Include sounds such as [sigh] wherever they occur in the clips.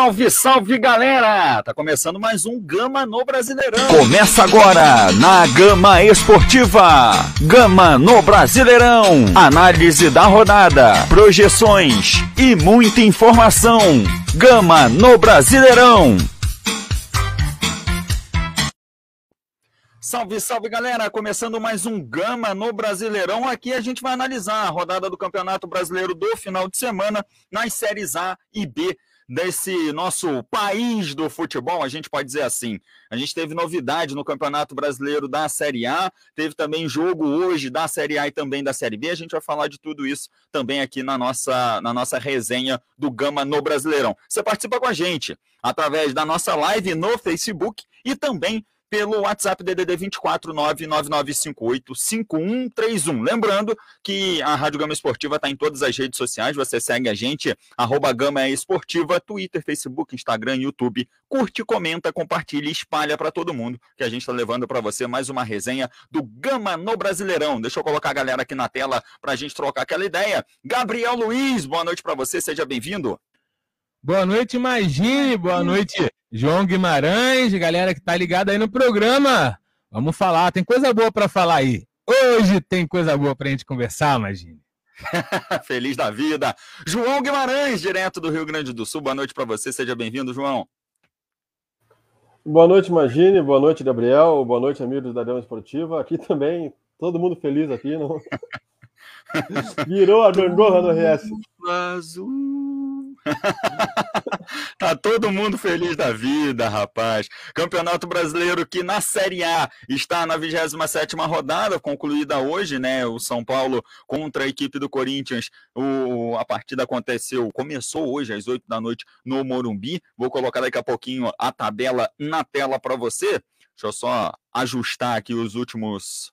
Salve, salve galera! Tá começando mais um Gama no Brasileirão. Começa agora na Gama Esportiva. Gama no Brasileirão. Análise da rodada, projeções e muita informação. Gama no Brasileirão. Salve, salve galera! Começando mais um Gama no Brasileirão. Aqui a gente vai analisar a rodada do Campeonato Brasileiro do final de semana nas séries A e B desse nosso país do futebol, a gente pode dizer assim. A gente teve novidade no Campeonato Brasileiro da Série A, teve também jogo hoje da Série A e também da Série B. A gente vai falar de tudo isso também aqui na nossa, na nossa resenha do Gama no Brasileirão. Você participa com a gente através da nossa live no Facebook e também pelo WhatsApp DDD 24999585131. Lembrando que a Rádio Gama Esportiva está em todas as redes sociais, você segue a gente, arroba Gama Esportiva, Twitter, Facebook, Instagram, YouTube. Curte, comenta, compartilha e espalha para todo mundo, que a gente está levando para você mais uma resenha do Gama no Brasileirão. Deixa eu colocar a galera aqui na tela para a gente trocar aquela ideia. Gabriel Luiz, boa noite para você, seja bem-vindo. Boa noite, Magine. Boa noite, João Guimarães, galera que tá ligada aí no programa. Vamos falar, tem coisa boa para falar aí. Hoje tem coisa boa pra gente conversar, Magine. [laughs] Feliz da vida. João Guimarães, direto do Rio Grande do Sul. Boa noite para você, seja bem-vindo, João. Boa noite, Magine. Boa noite, Gabriel. Boa noite, amigos da Dama Esportiva. Aqui também, todo mundo feliz aqui, não? [laughs] Virou a gangorra no RS. Azul. [laughs] tá todo mundo feliz da vida, rapaz. Campeonato Brasileiro que na Série A está na 27 rodada, concluída hoje, né? O São Paulo contra a equipe do Corinthians. O, a partida aconteceu, começou hoje às 8 da noite no Morumbi. Vou colocar daqui a pouquinho a tabela na tela para você. Deixa eu só ajustar aqui os últimos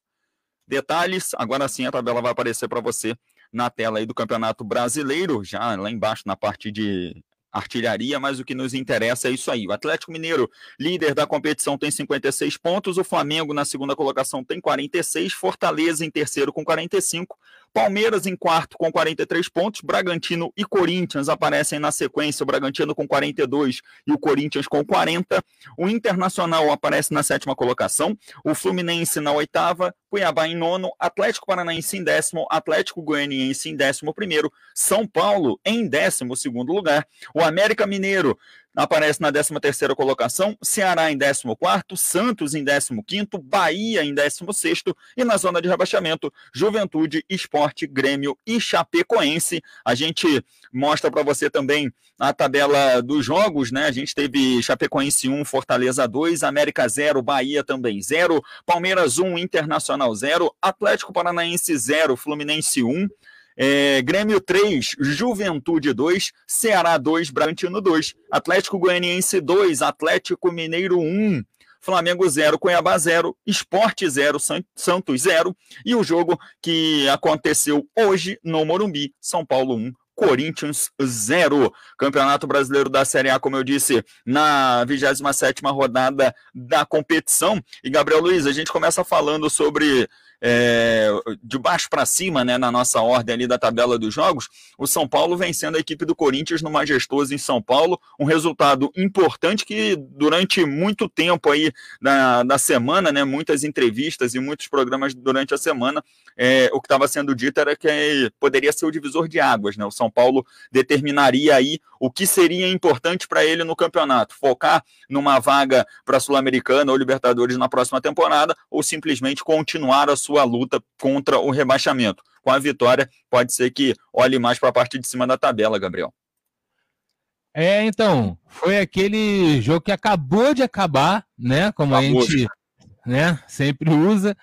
detalhes. Agora sim a tabela vai aparecer para você na tela aí do Campeonato Brasileiro, já lá embaixo na parte de artilharia, mas o que nos interessa é isso aí. O Atlético Mineiro, líder da competição, tem 56 pontos, o Flamengo na segunda colocação tem 46, Fortaleza em terceiro com 45, Palmeiras em quarto com 43 pontos, Bragantino e Corinthians aparecem na sequência, o Bragantino com 42 e o Corinthians com 40. O Internacional aparece na sétima colocação, o Fluminense na oitava, Cuiabá em nono, Atlético Paranaense em décimo, Atlético Goianiense em décimo primeiro, São Paulo em décimo segundo lugar, o América Mineiro aparece na 13ª colocação, Ceará em 14º, Santos em 15º, Bahia em 16º e na zona de rebaixamento, Juventude, Esporte, Grêmio e Chapecoense. A gente mostra para você também a tabela dos jogos, né? A gente teve Chapecoense 1, Fortaleza 2, América 0, Bahia também 0, Palmeiras 1, Internacional 0, Atlético Paranaense 0, Fluminense 1, é, Grêmio 3, Juventude 2, Ceará 2, Bragantino 2, Atlético Goianiense 2, Atlético Mineiro 1, Flamengo 0, Cuiabá 0, Esporte 0, Santos 0 e o jogo que aconteceu hoje no Morumbi, São Paulo 1, Corinthians 0. Campeonato Brasileiro da Série A, como eu disse, na 27ª rodada da competição. E Gabriel Luiz, a gente começa falando sobre é, de baixo para cima, né, na nossa ordem ali da tabela dos jogos, o São Paulo vencendo a equipe do Corinthians no Majestoso em São Paulo, um resultado importante que durante muito tempo aí da, da semana, né, muitas entrevistas e muitos programas durante a semana, é, o que estava sendo dito era que poderia ser o divisor de águas, né, o São Paulo determinaria aí o que seria importante para ele no campeonato, focar numa vaga para Sul-Americana ou Libertadores na próxima temporada, ou simplesmente continuar a luta contra o rebaixamento. Com a vitória, pode ser que olhe mais para a parte de cima da tabela, Gabriel. É, então, foi aquele jogo que acabou de acabar, né? Como acabou. a gente né, sempre usa.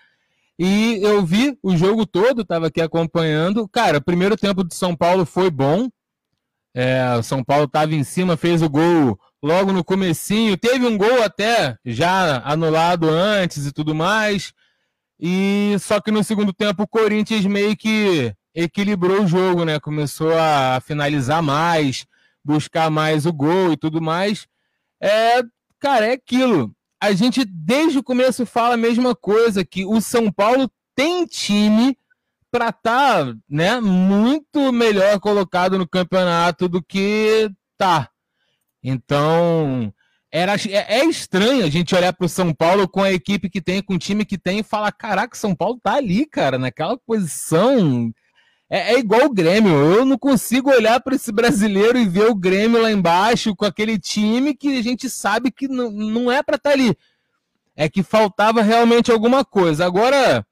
E eu vi o jogo todo, estava aqui acompanhando. Cara, o primeiro tempo de São Paulo foi bom. É, o São Paulo estava em cima, fez o gol logo no comecinho. Teve um gol até já anulado antes e tudo mais. E só que no segundo tempo o Corinthians meio que equilibrou o jogo, né? Começou a finalizar mais, buscar mais o gol e tudo mais. É, cara, é aquilo. A gente desde o começo fala a mesma coisa que o São Paulo tem time para estar, tá, né, muito melhor colocado no campeonato do que tá. Então, era, é, é estranho a gente olhar para o São Paulo com a equipe que tem, com o time que tem, e falar: caraca, São Paulo tá ali, cara, naquela posição. É, é igual o Grêmio. Eu não consigo olhar para esse brasileiro e ver o Grêmio lá embaixo com aquele time que a gente sabe que não, é para estar tá ali. É que faltava realmente alguma coisa. Agora,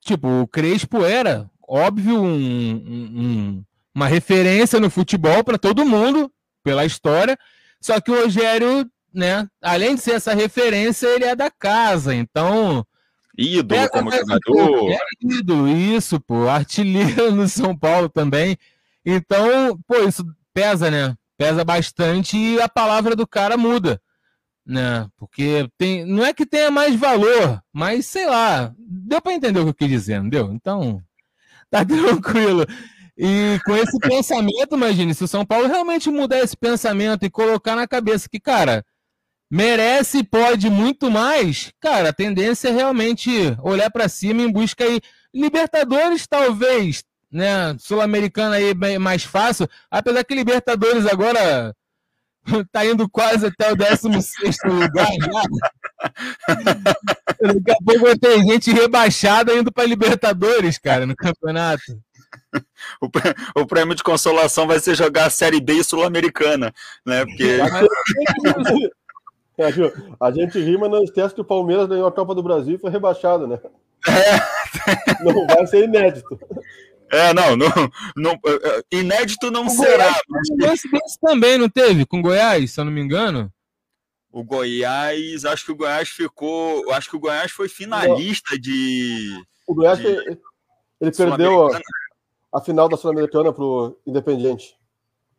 tipo, o Crespo era, óbvio, um, um, uma referência no futebol para todo mundo, pela história. Só que o Rogério né? Além de ser essa referência, ele é da casa, então. Ídolo como jogador. É ídolo, isso, pô. Artilheiro [laughs] no São Paulo também. Então, pô, isso pesa, né? Pesa bastante e a palavra do cara muda. Né? Porque tem, não é que tenha mais valor, mas sei lá, deu para entender o que eu quis dizer, não deu? Então, tá [laughs] tranquilo. E com esse [laughs] pensamento, imagine, se o São Paulo realmente mudar esse pensamento e colocar na cabeça que, cara, merece e pode muito mais, cara, a tendência é realmente olhar para cima em busca aí. Libertadores, talvez, né? Sul-Americana aí mais fácil, apesar que Libertadores agora [laughs] tá indo quase até o 16 lugar Daqui a pouco vai ter gente rebaixada indo para Libertadores, cara, no campeonato. O prêmio de consolação vai ser jogar a Série B Sul-Americana, né? Porque [laughs] a gente rima, não esquece que o Palmeiras ganhou a Copa do Brasil e foi rebaixado, né? É. Não vai ser inédito. É, não, não, não é, é, inédito não o será. Goiás, mas... também não teve com Goiás, se eu não me engano. O Goiás, acho que o Goiás ficou, acho que o Goiás foi finalista de. O Goiás de, ele perdeu a, a, final da Sul-Americana pro Independiente.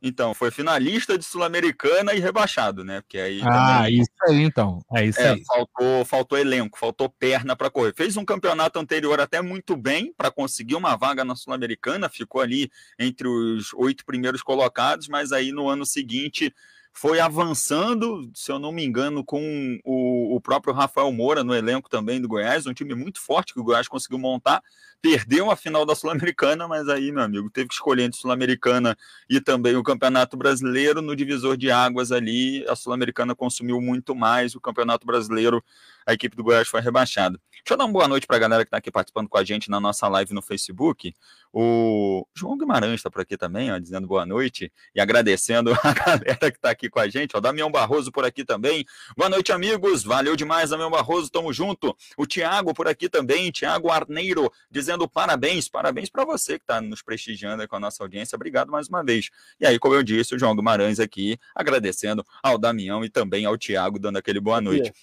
Então, foi finalista de Sul-Americana e rebaixado, né? Porque aí ah, também... isso aí, então. É isso é, aí. Faltou, faltou elenco, faltou perna para correr. Fez um campeonato anterior até muito bem para conseguir uma vaga na Sul-Americana, ficou ali entre os oito primeiros colocados, mas aí no ano seguinte foi avançando, se eu não me engano, com o, o próprio Rafael Moura no elenco também do Goiás, um time muito forte que o Goiás conseguiu montar perdeu a final da Sul-Americana, mas aí, meu amigo, teve que escolher entre Sul-Americana e também o Campeonato Brasileiro. No divisor de águas ali, a Sul-Americana consumiu muito mais, o Campeonato Brasileiro, a equipe do Goiás foi rebaixada. Deixa eu dar uma boa noite para a galera que está aqui participando com a gente na nossa live no Facebook. O João Guimarães está por aqui também, ó, dizendo boa noite e agradecendo [laughs] a galera que está aqui com a gente. O Damião Barroso por aqui também. Boa noite, amigos. Valeu demais, Damião Barroso. Tamo junto. O Tiago por aqui também. Tiago Arneiro dizendo parabéns, parabéns para você que está nos prestigiando com a nossa audiência. Obrigado mais uma vez. E aí, como eu disse, o João Guimarães aqui agradecendo ao Damião e também ao Tiago, dando aquele boa noite.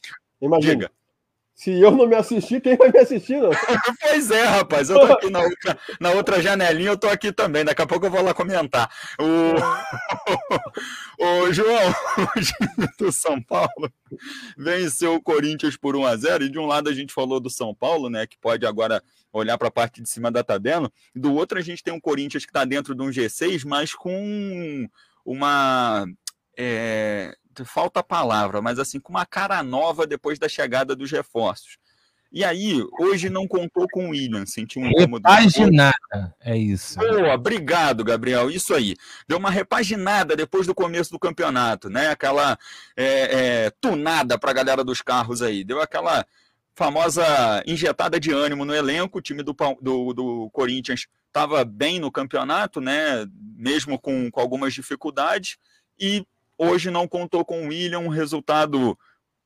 Imagina. Diga. Se eu não me assistir, quem vai me assistir? Não? [laughs] pois é, rapaz. Eu tô aqui na outra, na outra janelinha, eu tô aqui também. Daqui a pouco eu vou lá comentar. O, [laughs] o João, [laughs] do São Paulo venceu o Corinthians por 1 a 0 E de um lado a gente falou do São Paulo, né? Que pode agora olhar para a parte de cima da tabela. Do outro, a gente tem um Corinthians que está dentro de um G6, mas com uma. É, falta a palavra, mas assim, com uma cara nova depois da chegada dos reforços. E aí, hoje não contou com o William, sentiu um incômodo. Repaginada, é isso. Boa, obrigado, Gabriel. Isso aí. Deu uma repaginada depois do começo do campeonato, né? Aquela é, é, tunada para a galera dos carros aí. Deu aquela famosa injetada de ânimo no elenco. O time do, do, do Corinthians estava bem no campeonato, né? Mesmo com, com algumas dificuldades. E Hoje não contou com o William, um resultado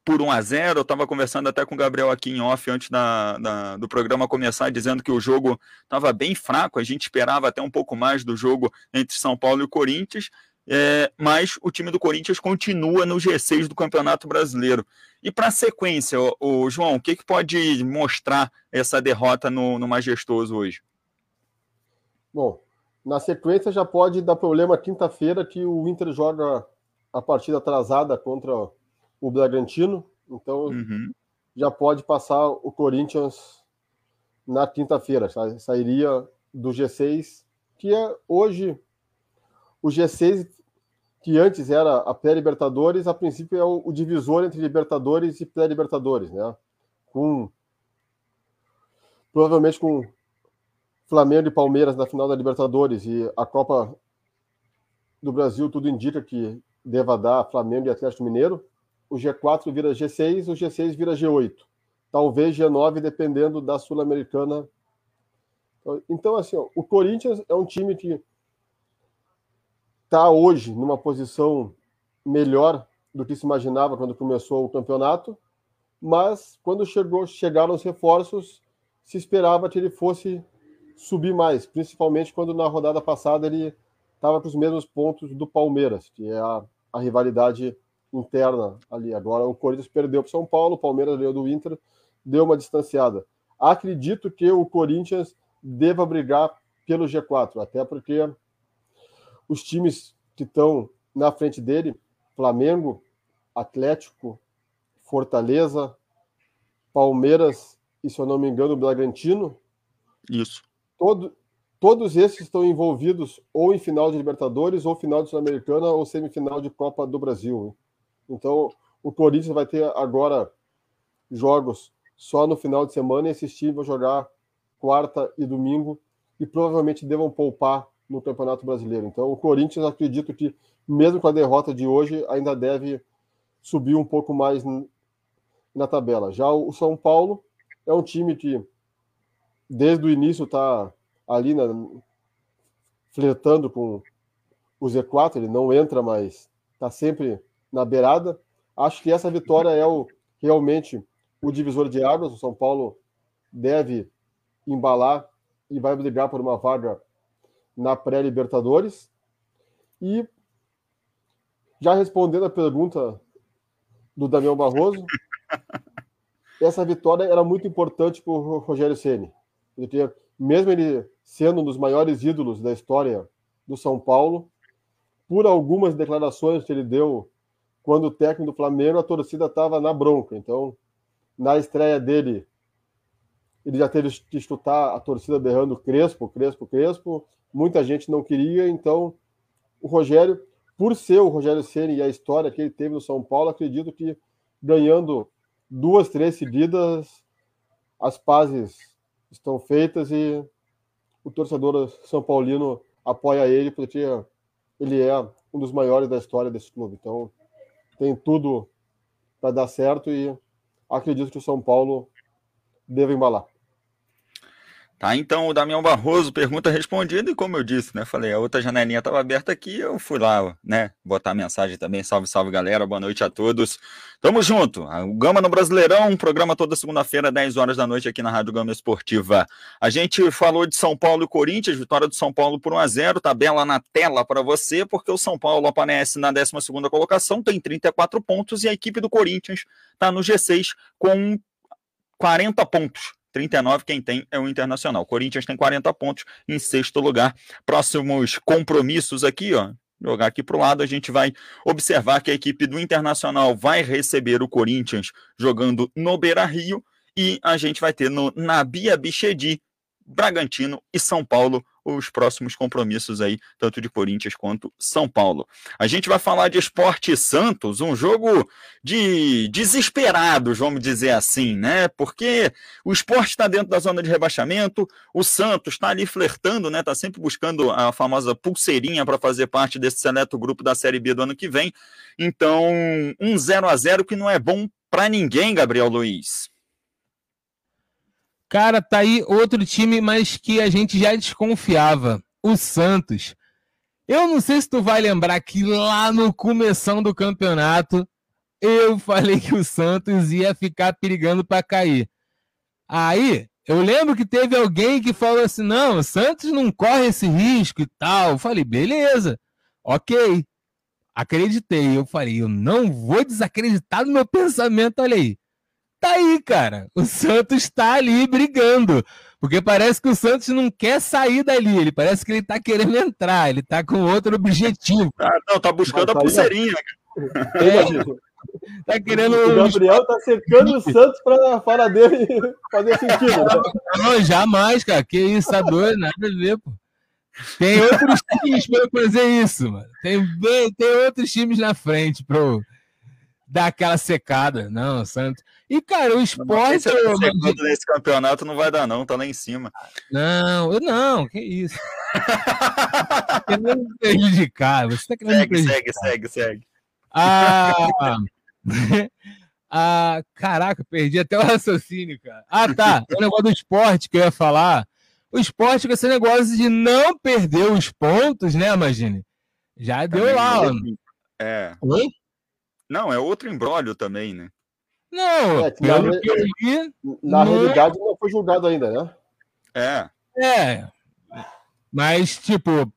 por 1 a 0 Eu estava conversando até com o Gabriel aqui em off antes da, da, do programa começar, dizendo que o jogo estava bem fraco. A gente esperava até um pouco mais do jogo entre São Paulo e Corinthians. É, mas o time do Corinthians continua no G6 do Campeonato Brasileiro. E para a sequência, o, o, João, o que, que pode mostrar essa derrota no, no Majestoso hoje? Bom, na sequência já pode dar problema quinta-feira que o Inter joga a partida atrasada contra o Bragantino, então uhum. já pode passar o Corinthians na quinta-feira, sairia do G6, que é hoje o G6 que antes era a pré-Libertadores, a princípio é o, o, divisor entre Libertadores e pré-Libertadores, né? Com provavelmente com Flamengo e Palmeiras na final da Libertadores e a Copa do Brasil, tudo indica que deva dar Flamengo e Atlético Mineiro. O G4 vira G6, o G6 vira G8. Talvez G9, dependendo da Sul-Americana. Então, assim, ó, o Corinthians é um time que está hoje numa posição melhor do que se imaginava quando começou o campeonato, mas quando chegou, chegaram os reforços, se esperava que ele fosse subir mais, principalmente quando na rodada passada ele estava com os mesmos pontos do Palmeiras, que é a, a rivalidade interna ali. Agora o Corinthians perdeu para o São Paulo, o Palmeiras ganhou do Inter, deu uma distanciada. Acredito que o Corinthians deva brigar pelo G4, até porque os times que estão na frente dele, Flamengo, Atlético, Fortaleza, Palmeiras e, se eu não me engano, Bragantino. Isso. Todo, todos esses estão envolvidos ou em final de Libertadores, ou final de Sul-Americana, ou semifinal de Copa do Brasil. Então, o Corinthians vai ter agora jogos só no final de semana e esses times vão jogar quarta e domingo e provavelmente devam poupar no Campeonato Brasileiro. Então, o Corinthians, acredito que, mesmo com a derrota de hoje, ainda deve subir um pouco mais na tabela. Já o São Paulo é um time que, desde o início, está ali na, flertando com o Z4, ele não entra, mas está sempre na beirada. Acho que essa vitória é o, realmente o divisor de águas. O São Paulo deve embalar e vai brigar por uma vaga na pré-Libertadores. E já respondendo a pergunta do Daniel Barroso, [laughs] essa vitória era muito importante para o Rogério Ceni, porque mesmo ele sendo um dos maiores ídolos da história do São Paulo, por algumas declarações que ele deu quando o técnico do Flamengo, a torcida estava na bronca. Então, na estreia dele, ele já teve que escutar a torcida berrando Crespo, Crespo, Crespo. Muita gente não queria, então o Rogério, por ser o Rogério Ceni e a história que ele teve no São Paulo, acredito que ganhando duas, três seguidas, as pazes estão feitas e o torcedor São Paulino apoia ele porque ele é um dos maiores da história desse clube. Então tem tudo para dar certo e acredito que o São Paulo deve embalar. Tá, então o Damião Barroso, pergunta respondida, e como eu disse, né? Falei, a outra janelinha estava aberta aqui, eu fui lá, né? Botar mensagem também. Salve, salve, galera. Boa noite a todos. Tamo junto. O Gama no Brasileirão, programa toda segunda-feira, 10 horas da noite, aqui na Rádio Gama Esportiva. A gente falou de São Paulo e Corinthians, vitória do São Paulo por 1x0, tabela na tela para você, porque o São Paulo aparece na 12 colocação, tem 34 pontos, e a equipe do Corinthians está no G6 com 40 pontos. 39, quem tem é o Internacional. Corinthians tem 40 pontos em sexto lugar. Próximos compromissos aqui, ó. Jogar aqui para o lado, a gente vai observar que a equipe do Internacional vai receber o Corinthians jogando no Beira Rio e a gente vai ter no Nabia Bichedi, Bragantino e São Paulo os próximos compromissos aí, tanto de Corinthians quanto São Paulo. A gente vai falar de Esporte Santos, um jogo de desesperados, vamos dizer assim, né? Porque o esporte está dentro da zona de rebaixamento, o Santos está ali flertando, né? Está sempre buscando a famosa pulseirinha para fazer parte desse seleto grupo da Série B do ano que vem. Então, um 0 a 0 que não é bom para ninguém, Gabriel Luiz. Cara, tá aí outro time, mas que a gente já desconfiava. O Santos. Eu não sei se tu vai lembrar que lá no começo do campeonato eu falei que o Santos ia ficar perigando para cair. Aí eu lembro que teve alguém que falou assim: não, o Santos não corre esse risco e tal. Eu falei, beleza, ok. Acreditei. Eu falei, eu não vou desacreditar no meu [laughs] pensamento, olha aí. Tá aí, cara. O Santos tá ali brigando. Porque parece que o Santos não quer sair dali. Ele parece que ele tá querendo entrar. Ele tá com outro objetivo. Ah, não, tá buscando a pulseirinha. É, tá querendo. O Gabriel tá cercando o Santos pra fala dele [laughs] fazer sentido. Né? Não, jamais, cara. Que isso, tá doido, nada a ver, pô. Tem outros times para fazer isso, mano. Tem, tem outros times na frente pro dar aquela secada. Não, Santos. E, cara, o esporte. Não, segundo nesse campeonato não vai dar, não, tá lá em cima. Não, não, que isso. Tá querendo me prejudicar. Você tá querendo segue, me prejudicar. Segue, segue, segue. Ah, [laughs] ah, caraca, perdi até o raciocínio, cara. Ah, tá. O negócio do esporte que eu ia falar. O esporte com esse negócio de não perder os pontos, né, Imagine? Já deu também lá. É. Oi? Não, é outro embrólio também, né? Não, é, pelo na, que eu li. Na não... realidade, não foi julgado ainda, né? É. É. Mas, tipo,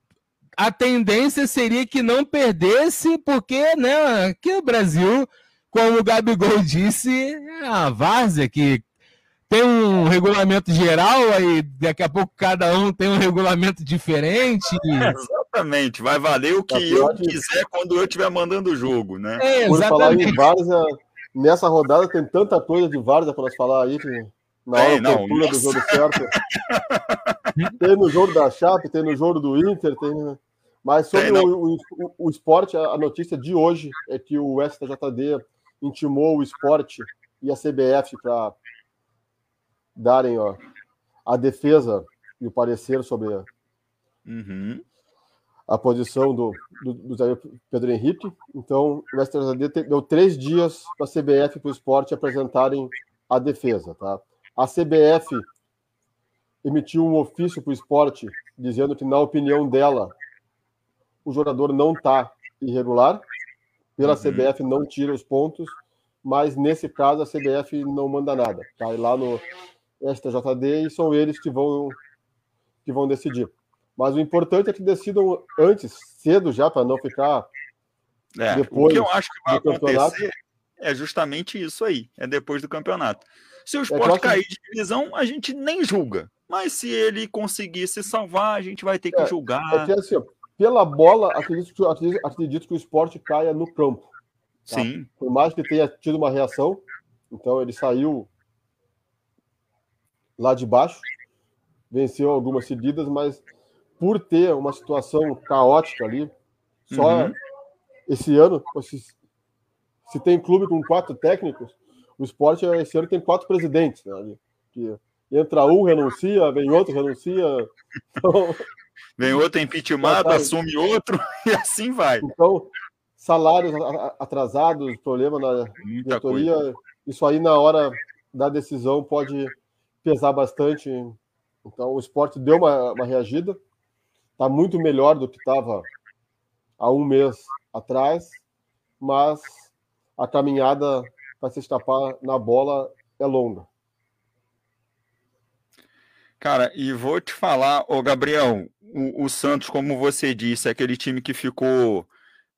a tendência seria que não perdesse, porque, né, aqui no Brasil, como o Gabigol [laughs] disse, é a várzea que tem um regulamento geral, aí daqui a pouco cada um tem um regulamento diferente. É, exatamente, vai valer o que tá eu quiser quando eu estiver mandando o jogo, né? É, Por falar em várzea, nessa rodada tem tanta coisa de várzea para nós falar aí, que na hora é, não, do jogo certo. [laughs] tem no jogo da Chape, tem no jogo do Inter, tem... Mas sobre o, o, o, esporte, a notícia de hoje é que o STJD intimou o esporte e a CBF para darem ó, a defesa e o parecer sobre uhum. A posição do, do, do Pedro Henrique. Então, o STJD deu três dias para a CBF e para o esporte apresentarem a defesa. Tá? A CBF emitiu um ofício para o esporte dizendo que, na opinião dela, o jogador não está irregular, pela uhum. CBF não tira os pontos, mas nesse caso a CBF não manda nada. Cai lá no STJD e são eles que vão, que vão decidir. Mas o importante é que decidam antes, cedo já, para não ficar é, depois. O que eu acho que vai acontecer é justamente isso aí, é depois do campeonato. Se o esporte é cair de divisão, a gente nem julga. Mas se ele conseguir se salvar, a gente vai ter que é, julgar. É que, assim, pela bola, acredito, acredito, acredito, que o esporte caia no campo. Tá? Sim. Por mais que tenha tido uma reação, então ele saiu lá de baixo, venceu algumas seguidas, mas por ter uma situação caótica ali, só uhum. esse ano, se, se, tem clube com quatro técnicos, o esporte esse ano tem quatro presidentes, né? Que entra um, renuncia, vem outro, renuncia. [laughs] Então, vem outro impeachment, assume outro [laughs] e assim vai. Então, salários atrasados, problema na diretoria, isso aí na hora da decisão pode pesar bastante. Então o esporte deu uma, uma reagida, está muito melhor do que estava há um mês atrás, mas a caminhada para se estapar na bola é longa. Cara, e vou te falar, ô Gabriel, o, o Santos, como você disse, é aquele time que ficou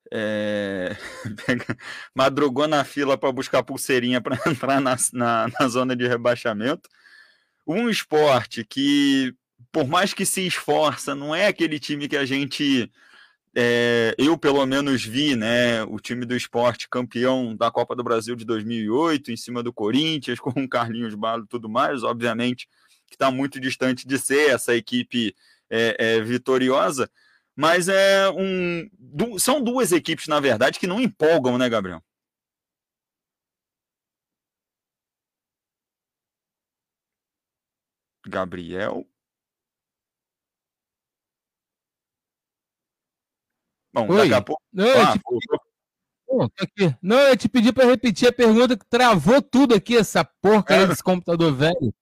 é, [laughs] madrugou na fila para buscar pulseirinha para [laughs] entrar na, na, na, zona de rebaixamento um esporte que, por mais que se esforça, não é aquele time que a gente. É, eu, pelo menos, vi né, o time do esporte campeão da Copa do Brasil de 2008, em cima do Corinthians, [laughs] com o Carlinhos Balo e tudo mais, obviamente, que está muito distante de ser essa equipe é, é, vitoriosa. Mas é um, são duas equipes, na verdade, que não empolgam, né, Gabriel? Gabriel. Bom, Oi. daqui a pouco. Não, ah, eu te... aqui. Não, eu te pedi para repetir a pergunta que travou tudo aqui, essa porca é. desse computador velho.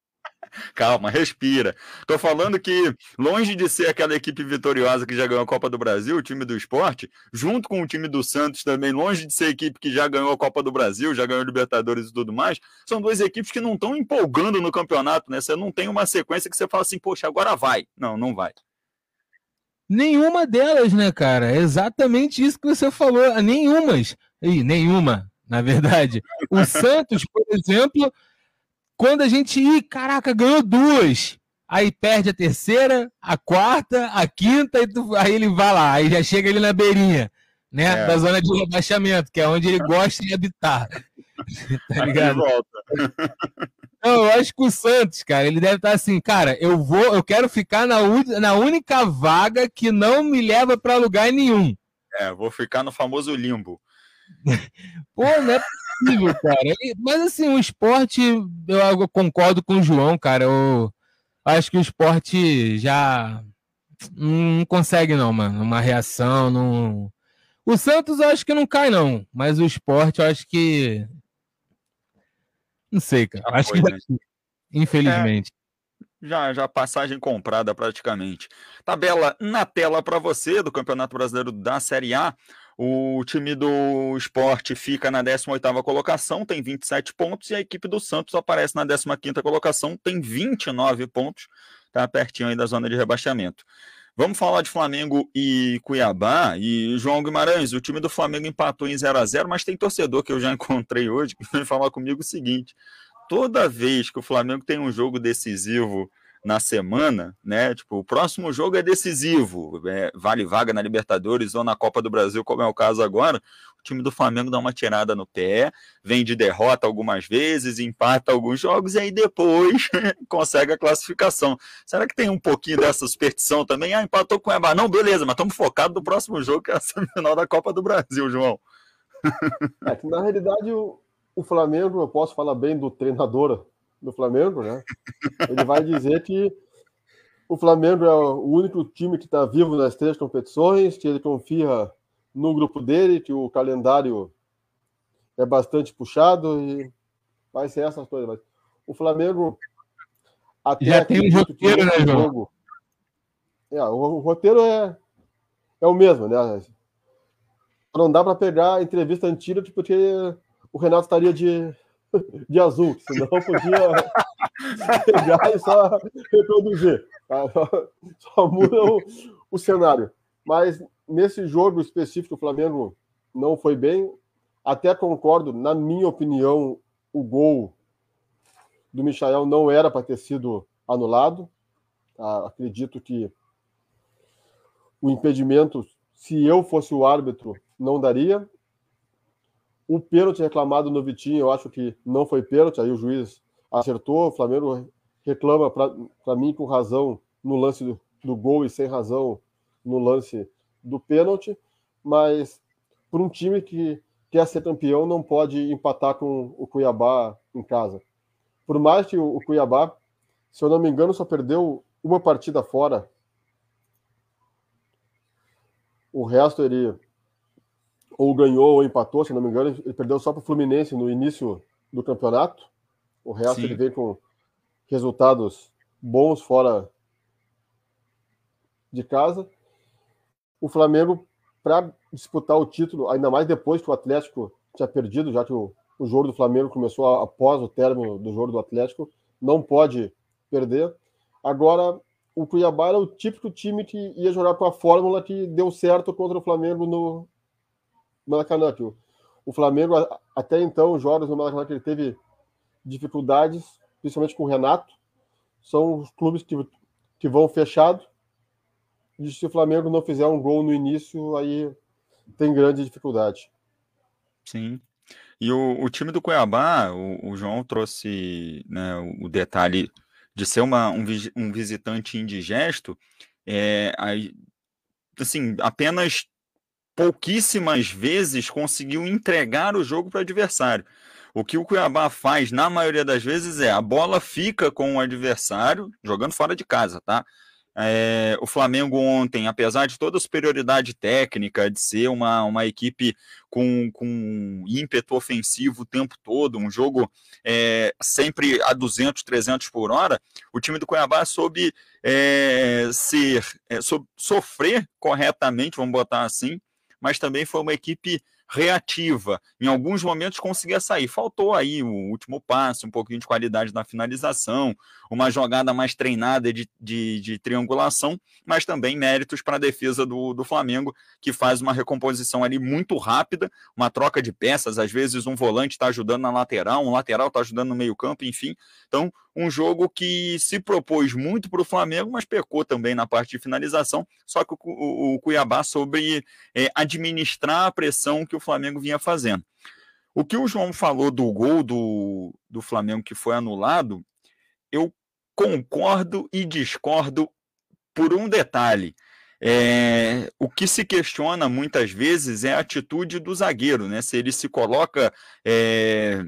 Calma, respira. Tô falando que, longe de ser aquela equipe vitoriosa que já ganhou a Copa do Brasil, o time do esporte, junto com o time do Santos também, longe de ser a equipe que já ganhou a Copa do Brasil, já ganhou Libertadores e tudo mais, são duas equipes que não estão empolgando no campeonato, né? Você não tem uma sequência que você fala assim, poxa, agora vai. Não, não vai. Nenhuma delas, né, cara? É exatamente isso que você falou. Nenhumas. Ih, nenhuma, na verdade. O [laughs] Santos, por exemplo, quando a gente, ih, caraca, ganhou duas. Aí perde a terceira, a quarta, a quinta, e tu, aí ele vai lá, aí já chega ali na beirinha, né? É. Da zona de rebaixamento, que é onde ele gosta de habitar. [laughs] tá ligado? [laughs] Não, eu acho que o Santos, cara, ele deve estar assim, cara, eu vou, eu quero ficar na, na única vaga que não me leva para lugar nenhum. É, vou ficar no famoso limbo. [laughs] Pô, não é possível, cara. Mas assim, o esporte, eu concordo com o João, cara. Eu acho que o esporte já não consegue, não, mano. Uma reação, não. O Santos eu acho que não cai, não. Mas o esporte eu acho que. Não sei, cara. Já acho foi, que. Né? Infelizmente. É, já, já passagem comprada praticamente. Tabela na tela para você do Campeonato Brasileiro da Série A. O time do esporte fica na 18ª colocação, tem 27 pontos, e a equipe do Santos aparece na 15ª colocação, tem 29 pontos, tá pertinho aí da zona de rebaixamento. Vamos falar de Flamengo e Cuiabá. E João Guimarães, o time do Flamengo empatou em 0 a 0 mas tem torcedor que eu já [laughs] encontrei hoje que vai falar comigo o seguinte: toda vez que o Flamengo tem um jogo decisivo na semana, né? Tipo, o próximo jogo é decisivo, é, vale vaga na Libertadores ou na Copa do Brasil, como é o caso agora. O time do Flamengo dá uma tirada no pé, vem de derrota algumas vezes, empata alguns jogos e aí depois [laughs] consegue a classificação. Será que tem um pouquinho dessa superstição também? Ah, empatou com o Eba. Não, beleza, mas estamos focados no próximo jogo, que é a [laughs] semifinal da Copa do Brasil, João. É que na realidade o, o Flamengo, eu posso falar bem do treinador do Flamengo, né? Ele vai dizer que o Flamengo é o único time que está vivo nas três competições, que ele confia no grupo dele, que o calendário é bastante puxado e vai ser essas coisas. Mas o Flamengo até já tem um roteiro, né, João? Jogo, é, o, o, roteiro é, é o mesmo, né? Não dá para pegar a entrevista antiga porque o Renato estaria de de azul, senão podia pegar e só reproduzir. Tá? Só, muda o, o, cenário. Mas nesse jogo específico, o Flamengo não foi bem. Até concordo, na minha opinião, o gol do Michael não era para ter sido anulado. Tá? Acredito que o impedimento, se eu fosse o árbitro, não daria. O pênalti reclamado no Vitinho, eu acho que não foi pênalti, aí o juiz acertou. O Flamengo reclama, para mim, com razão no lance do, do, gol e sem razão no lance do pênalti. Mas para um time que quer ser campeão, não pode empatar com o Cuiabá em casa. Por mais que o, Cuiabá, se eu não me engano, só perdeu uma partida fora. O resto ele ou ganhou ou empatou, se não me engano, ele perdeu só para o Fluminense no início do campeonato. O resto Sim. ele veio com resultados bons fora de casa. O Flamengo, para disputar o título, ainda mais depois que o Atlético tinha perdido, já que o, o jogo do Flamengo começou após o término do jogo do Atlético, não pode perder. Agora, o Cuiabá era o típico time que ia jogar com a fórmula que deu certo contra o Flamengo no, Maracanã, que o, o Flamengo, até então, os jogos no Maracanã que ele teve dificuldades, principalmente com o Renato, são os clubes que, que vão fechado. E se o Flamengo não fizer um gol no início, aí tem grande dificuldade. Sim. E o, o time do Cuiabá, o, o João trouxe né, o, o, detalhe de ser uma, um, um visitante indigesto, é, aí, assim, apenas pouquíssimas vezes conseguiu entregar o jogo para o adversário. O que o Cuiabá faz, na maioria das vezes, é a bola fica com o adversário, jogando fora de casa, tá? É, o Flamengo ontem, apesar de toda a superioridade técnica, de ser uma, uma equipe com, com ímpeto ofensivo o tempo todo, um jogo é, sempre a 200, 300 por hora, o time do Cuiabá soube é, ser, é, soube sofrer corretamente, vamos botar assim, mas também foi uma equipe reativa. Em alguns momentos conseguia sair. Faltou aí o último passe, um pouquinho de qualidade na finalização, uma jogada mais treinada de, de, de triangulação, mas também méritos para a defesa do, do Flamengo, que faz uma recomposição ali muito rápida, uma troca de peças. Às vezes um volante está ajudando na lateral, um lateral está ajudando no meio-campo, enfim. Então, um jogo que se propôs muito para o Flamengo, mas pecou também na parte de finalização. Só que o, Cuiabá soube é, administrar a pressão que o Flamengo vinha fazendo. O que o João falou do gol do, do Flamengo que foi anulado, eu concordo e discordo por um detalhe. É, o que se questiona muitas vezes é a atitude do zagueiro, né? Se ele se coloca é,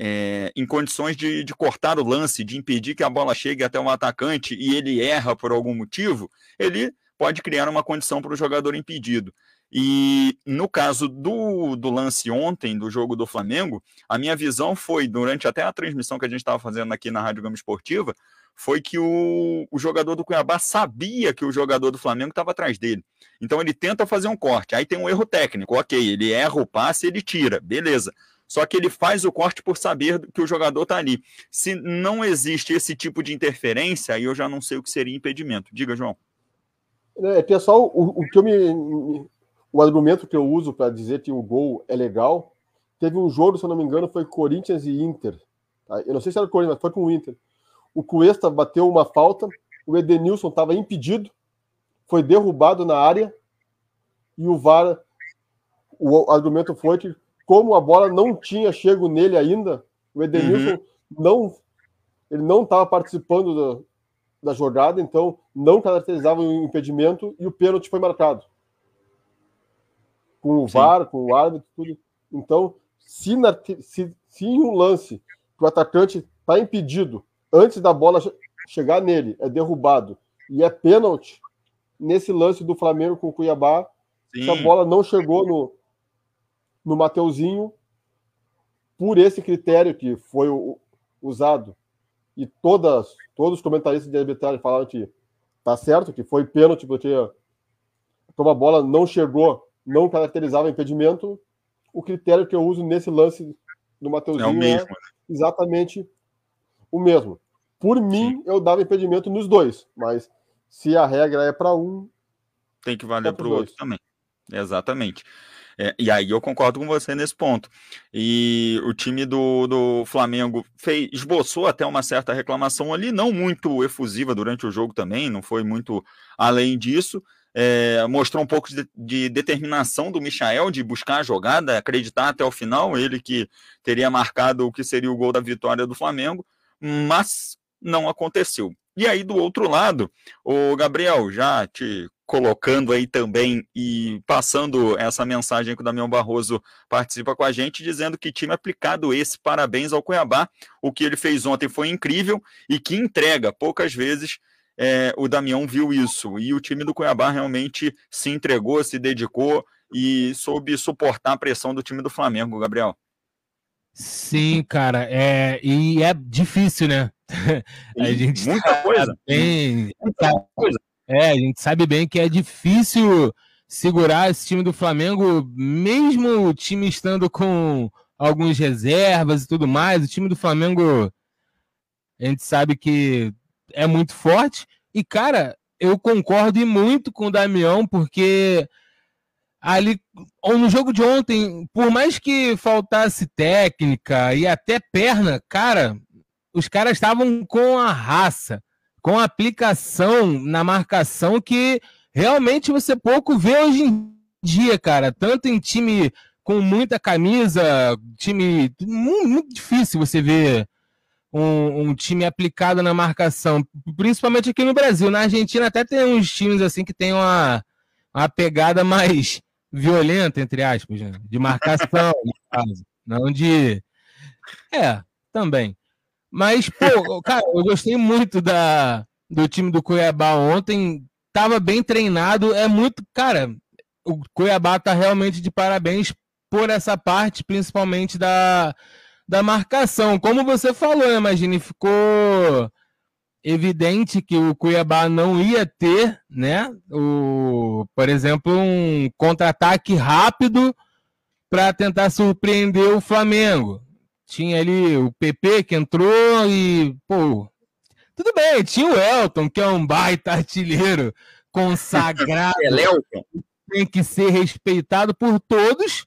é, em condições de, de, cortar o lance, de impedir que a bola chegue até um atacante e ele erra por algum motivo, ele pode criar uma condição para o jogador impedido. E no caso do, do lance ontem, do jogo do Flamengo, a minha visão foi, durante até a transmissão que a gente estava fazendo aqui na Rádio Gama Esportiva, foi que o, o jogador do Cuiabá sabia que o jogador do Flamengo estava atrás dele. Então ele tenta fazer um corte. Aí tem um erro técnico, ok, ele erra o passe ele tira, beleza. Só que ele faz o corte por saber que o jogador está ali. Se não existe esse tipo de interferência, aí eu já não sei o que seria impedimento. Diga, João. É, pessoal, o, o que eu me, o argumento que eu uso para dizer que o gol é legal, teve um jogo, se eu não me engano, foi Corinthians e Inter. Tá? Eu não sei se era o Corinthians, mas foi com o Inter. O Cuesta bateu uma falta, o Edenilson estava impedido, foi derrubado na área e o VAR, o argumento foi que como a bola não tinha chego nele ainda, o Edenilson uhum. não ele não estava participando da, da, jogada, então não caracterizava o impedimento e o pênalti foi marcado. Com o Sim. VAR, com o árbitro, tudo. Então, se, na, se, se em um lance que o atacante está impedido antes da bola chegar nele, é derrubado e é pênalti, nesse lance do Flamengo com o Cuiabá, Sim. se a bola não chegou no, no Mateuzinho por esse critério que foi usado. E todas, todos os comentaristas de arbitragem falaram que tá certo, que foi pênalti, porque como a bola não chegou, não caracterizava impedimento, o critério que eu uso nesse lance do Mateuzinho é, o mesmo. é exatamente o mesmo. Por mim, Sim. eu dava impedimento nos dois, mas se a regra é para um. Tem que valer para o outro também. Exatamente. É, e aí eu concordo com você nesse ponto. E o time do, do Flamengo fez, esboçou até uma certa reclamação ali, não muito efusiva durante o jogo também, não foi muito além disso. É, mostrou um pouco de, de, determinação do Michael de buscar a jogada, acreditar até o final, ele que teria marcado o que seria o gol da vitória do Flamengo, mas não aconteceu. E aí, do outro lado, o Gabriel, já te colocando aí também e passando essa mensagem que o Damião Barroso participa com a gente, dizendo que time aplicado esse, parabéns ao Cuiabá. O que ele fez ontem foi incrível e que entrega. Poucas vezes é, o Damião viu isso. E o time do Cuiabá realmente se entregou, se dedicou e soube suportar a pressão do time do Flamengo, Gabriel. Sim, cara, é, e é difícil, né? [laughs] a gente muita coisa. Bem, muita coisa. É, a gente sabe bem que é difícil segurar esse time do Flamengo, mesmo o time estando com algumas reservas e tudo mais. O time do Flamengo, a gente sabe que é muito forte. E, cara, eu concordo muito com o Damião, porque ali no jogo de ontem, por mais que faltasse técnica e até perna, cara, os caras estavam com a raça com aplicação na marcação que realmente você pouco vê hoje em dia, cara. Tanto em time com muita camisa, time muito, difícil você ver um, um, time aplicado na marcação, principalmente aqui no Brasil. Na Argentina até tem uns times assim que tem uma, uma pegada mais violenta, entre aspas, né? de marcação, não de. É, também. Mas, pô, cara, eu gostei muito da, do time do Cuiabá ontem. Tava bem treinado. É muito. Cara, o Cuiabá tá realmente de parabéns por essa parte, principalmente da, da marcação. Como você falou, né, Imagine, ficou evidente que o Cuiabá não ia ter, né? O, por exemplo, um contra-ataque rápido para tentar surpreender o Flamengo tinha ali o PP que entrou e, pô, tudo bem, tinha o Elton, que é um baita artilheiro consagrado. é tem que ser respeitado por todos,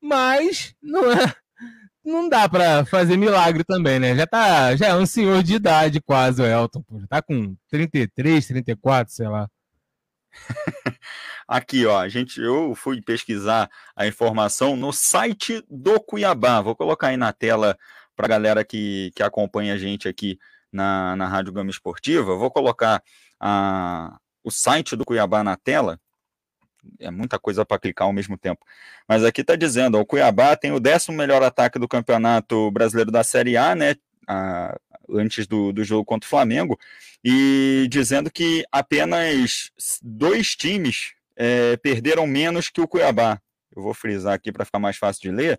mas não é não dá para fazer milagre também, né? Já tá, já é um senhor de idade quase o Elton, pô. Já tá com 33, 34, sei lá. [laughs] Aqui, ó, a gente, eu fui pesquisar a informação no site do Cuiabá. Vou colocar aí na tela para a galera que, que acompanha a gente aqui na, na Rádio Gama Esportiva. Vou colocar a, o site do Cuiabá na tela. É muita coisa para clicar ao mesmo tempo. Mas aqui está dizendo: ó, o Cuiabá tem o décimo melhor ataque do Campeonato Brasileiro da Série A, né? A, antes do, do jogo contra o Flamengo, e dizendo que apenas dois times é, perderam menos que o Cuiabá. Eu vou frisar aqui para ficar mais fácil de ler.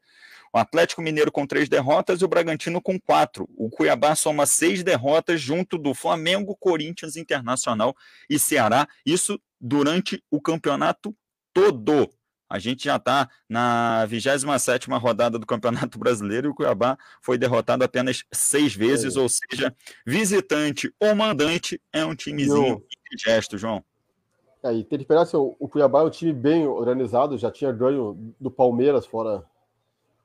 O Atlético Mineiro com três derrotas e o Bragantino com quatro. O Cuiabá soma seis derrotas junto do Flamengo, Corinthians, Internacional e Ceará. Isso durante o campeonato todo. A gente já está na 27 rodada do Campeonato Brasileiro e o Cuiabá foi derrotado apenas seis vezes, é. ou seja, visitante ou mandante é um timezinho de gesto, João. É, e tem que esperar, assim, o Cuiabá é um time bem organizado, já tinha ganho do Palmeiras fora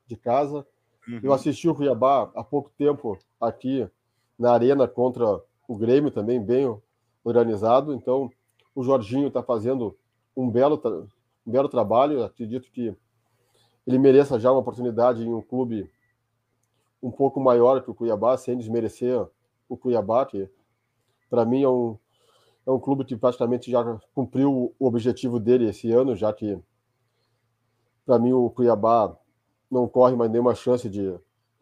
de casa. Uhum. Eu assisti o Cuiabá há pouco tempo aqui na Arena contra o Grêmio também, bem organizado. Então, o Jorginho está fazendo um belo, um belo trabalho. acredito que ele mereça já uma oportunidade em um clube um pouco maior que o Cuiabá, sem desmerecer o Cuiabá, que para mim é um, é um clube que praticamente já cumpriu o objetivo dele esse ano, já que para mim o Cuiabá não corre mais nenhuma chance de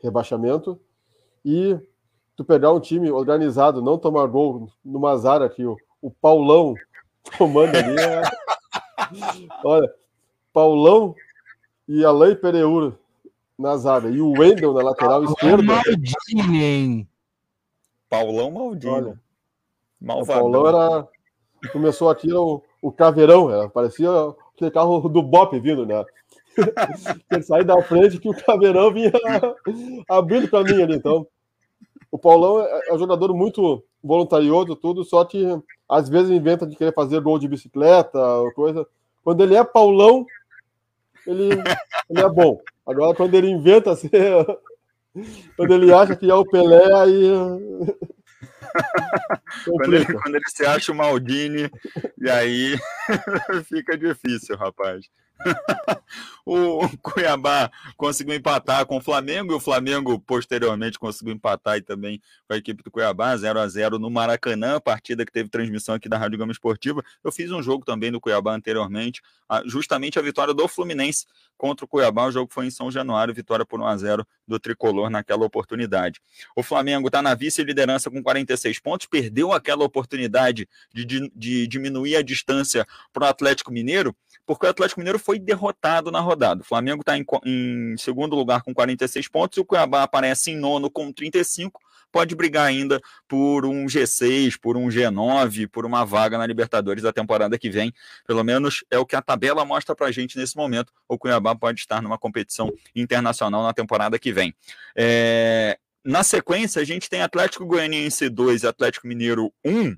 rebaixamento. E tu pegar um time organizado, não tomar gol no Mazara, que o, o Paulão comanda ali. É... [laughs] Olha, Paulão e Alain Pereur na zaga. E o Wendel na lateral Paulão esquerda. Maldini, hein? Paulão Maldini. Olha, O Paulão era. Começou aqui o, o caveirão, era, parecia aquele carro do Bop vindo, né? [laughs] ele sair da frente que o Caveirão vinha [laughs] abrindo mim ali. Então, o Paulão é, é um jogador muito voluntarioso, tudo, só que às vezes inventa de querer fazer gol de bicicleta, coisa. Quando ele é Paulão, ele, ele é bom. Agora, quando ele inventa ser. [laughs] Quando ele acha que é o Pelé, aí. Quando, ele, quando ele se acha o Maldini, e aí [laughs] fica difícil, rapaz. [laughs] o Cuiabá conseguiu empatar com o Flamengo e o Flamengo posteriormente conseguiu empatar e também com a equipe do Cuiabá, 0 a 0 no Maracanã, partida que teve transmissão aqui da Rádio Gama Esportiva. Eu fiz um jogo também do Cuiabá anteriormente, justamente a vitória do Fluminense contra o Cuiabá. O jogo foi em São Januário, vitória por 1 a 0 do tricolor naquela oportunidade. O Flamengo está na vice-liderança com 46 pontos, perdeu aquela oportunidade de, de, de diminuir a distância para o Atlético Mineiro porque o Atlético Mineiro foi derrotado na rodada. O Flamengo está em, em, segundo lugar com 46 pontos e o Cuiabá aparece em nono com 35. Pode brigar ainda por um G6, por um G9, por uma vaga na Libertadores da temporada que vem. Pelo menos é o que a tabela mostra para a gente nesse momento. O Cuiabá pode estar numa competição internacional na temporada que vem. É... Na sequência, a gente tem Atlético Goianiense 2 e Atlético Mineiro 1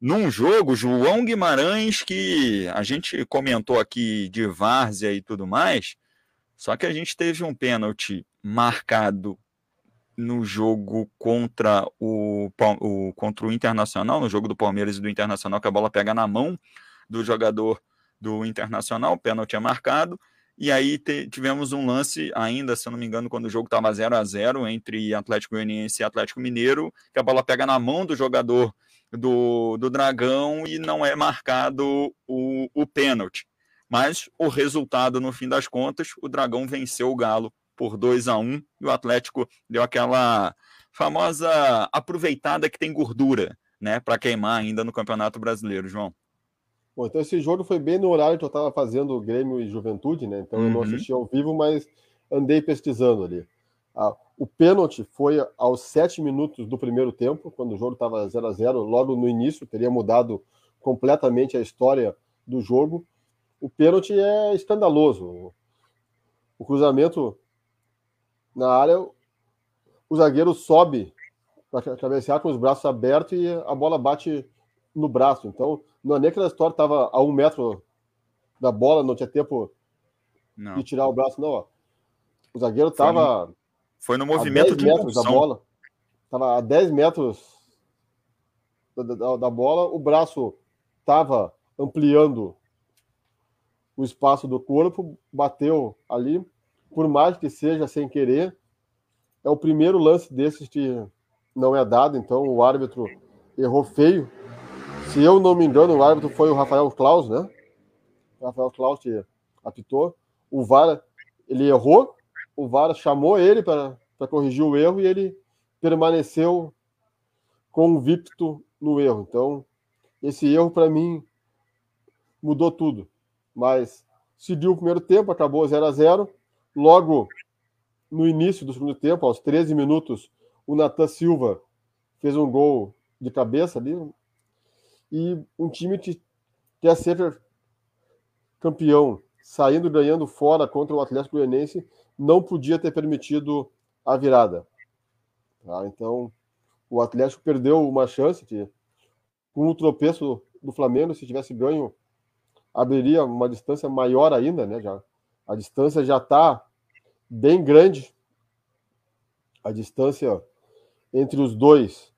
num jogo, João Guimarães, que a gente comentou aqui de várzea e tudo mais, só que a gente teve um pênalti marcado no jogo contra o, o, contra o Internacional, no jogo do Palmeiras e do Internacional, que a bola pega na mão do jogador do Internacional, o pênalti é marcado, e aí te, tivemos um lance ainda, se eu não me engano, quando o jogo estava 0 a 0 entre Atlético Goianiense e Atlético Mineiro, que a bola pega na mão do jogador do, do Dragão e não é marcado o, o pênalti. Mas o resultado, no fim das contas, o Dragão venceu o Galo por 2 a 1 e o Atlético deu aquela famosa aproveitada que tem gordura, né, para queimar ainda no Campeonato Brasileiro, João. Bom, então esse jogo foi bem no horário que eu estava fazendo Grêmio e Juventude, né? Então uhum. eu não uhum. assisti ao vivo, mas andei pesquisando ali. Ah, o pênalti foi aos sete minutos do primeiro tempo, quando o jogo estava 0 a 0 logo no início, teria mudado completamente a história do jogo. O pênalti é escandaloso. O cruzamento na área, o zagueiro sobe para cabecear com os braços abertos e a bola bate no braço. Então, não é nem aquela história estava a um metro da bola, não tinha tempo não. de tirar o braço, não. Ó. O zagueiro estava foi no movimento de metros da bola. Estava a 10 metros da, da, da bola, o braço estava ampliando o espaço do corpo, bateu ali, por mais que seja sem querer. É o primeiro lance desses que não é dado, então o árbitro errou feio. Se eu não me engano, o árbitro foi o Rafael Klaus, né? O Rafael Klaus que apitou. O VAR, ele errou, o VAR chamou ele para corrigir o erro e ele permaneceu convicto no erro. Então, esse erro, para mim, mudou tudo. mas seguiu o primeiro tempo, acabou 0 a 0 Logo no início do segundo tempo, aos 13 minutos, o Natan Silva fez um gol de cabeça ali. E um time que quer ser campeão, saindo ganhando fora contra o Atlético Goianiense, não podia ter permitido a virada. Tá? Então, o Atlético perdeu uma chance que, com o tropeço do Flamengo, se tivesse ganho, abriria uma distância maior ainda, né? Já, a distância já está bem grande. A distância entre os dois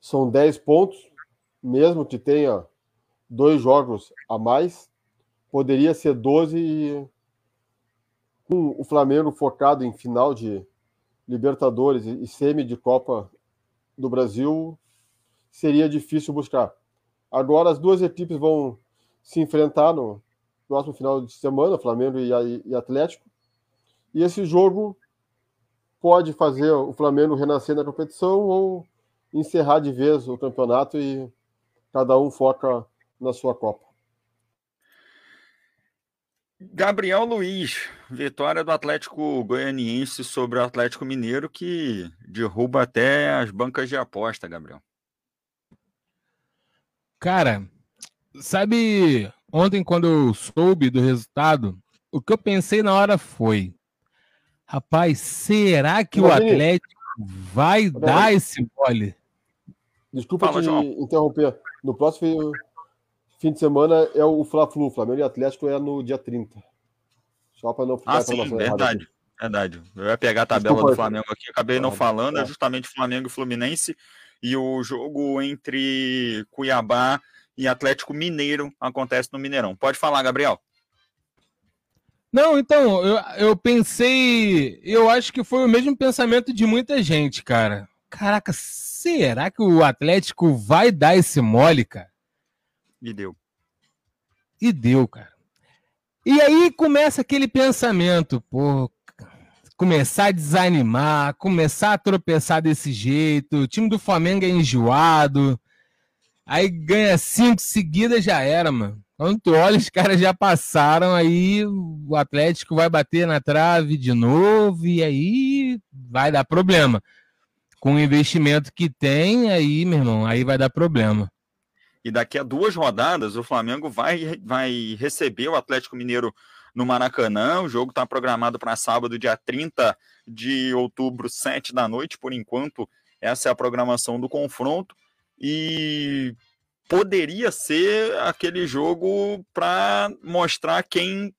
são 10 pontos, mesmo que tenha dois jogos a mais, poderia ser 12 e com o Flamengo focado em final de Libertadores e semi de Copa do Brasil, seria difícil buscar. Agora as duas equipes vão se enfrentar no próximo final de semana, Flamengo e Atlético. E esse jogo pode fazer o Flamengo renascer na competição ou encerrar de vez o campeonato e cada um foca na sua Copa. Gabriel Luiz, vitória do Atlético Goianiense sobre o Atlético Mineiro que derruba até as bancas de aposta, Gabriel. Cara, sabe, ontem quando eu soube do resultado, o que eu pensei na hora foi: rapaz, será que o Atlético vai dar esse mole? Desculpa Fala, te João. interromper. No próximo fim de semana é o Fla-Flu. Flamengo e Atlético é no dia 30. Só para não ficar ah, sim, verdade. Verdade. Eu ia pegar a tabela Desculpa, do Flamengo aqui, acabei não falando, é, é justamente Flamengo e Fluminense. E o jogo entre Cuiabá e Atlético Mineiro acontece no Mineirão. Pode falar, Gabriel. Não, então, eu, eu pensei. Eu acho que foi o mesmo pensamento de muita gente, cara. Caraca, será que o Atlético vai dar esse mole, cara? E deu. E deu, cara. E aí começa aquele pensamento, pô, começar a desanimar, começar a tropeçar desse jeito, o time do Flamengo é enjoado, aí ganha cinco seguidas, já era, mano. Quando tu olha, os caras já passaram, aí o Atlético vai bater na trave de novo, e aí vai dar problema com o investimento que tem, aí, meu irmão, aí vai dar problema. E daqui a duas rodadas, o Flamengo vai, vai receber o Atlético Mineiro no Maracanã. O jogo está programado para sábado, dia 30 de outubro, 7 da noite. Por enquanto, essa é a programação do confronto. E poderia ser aquele jogo para mostrar quem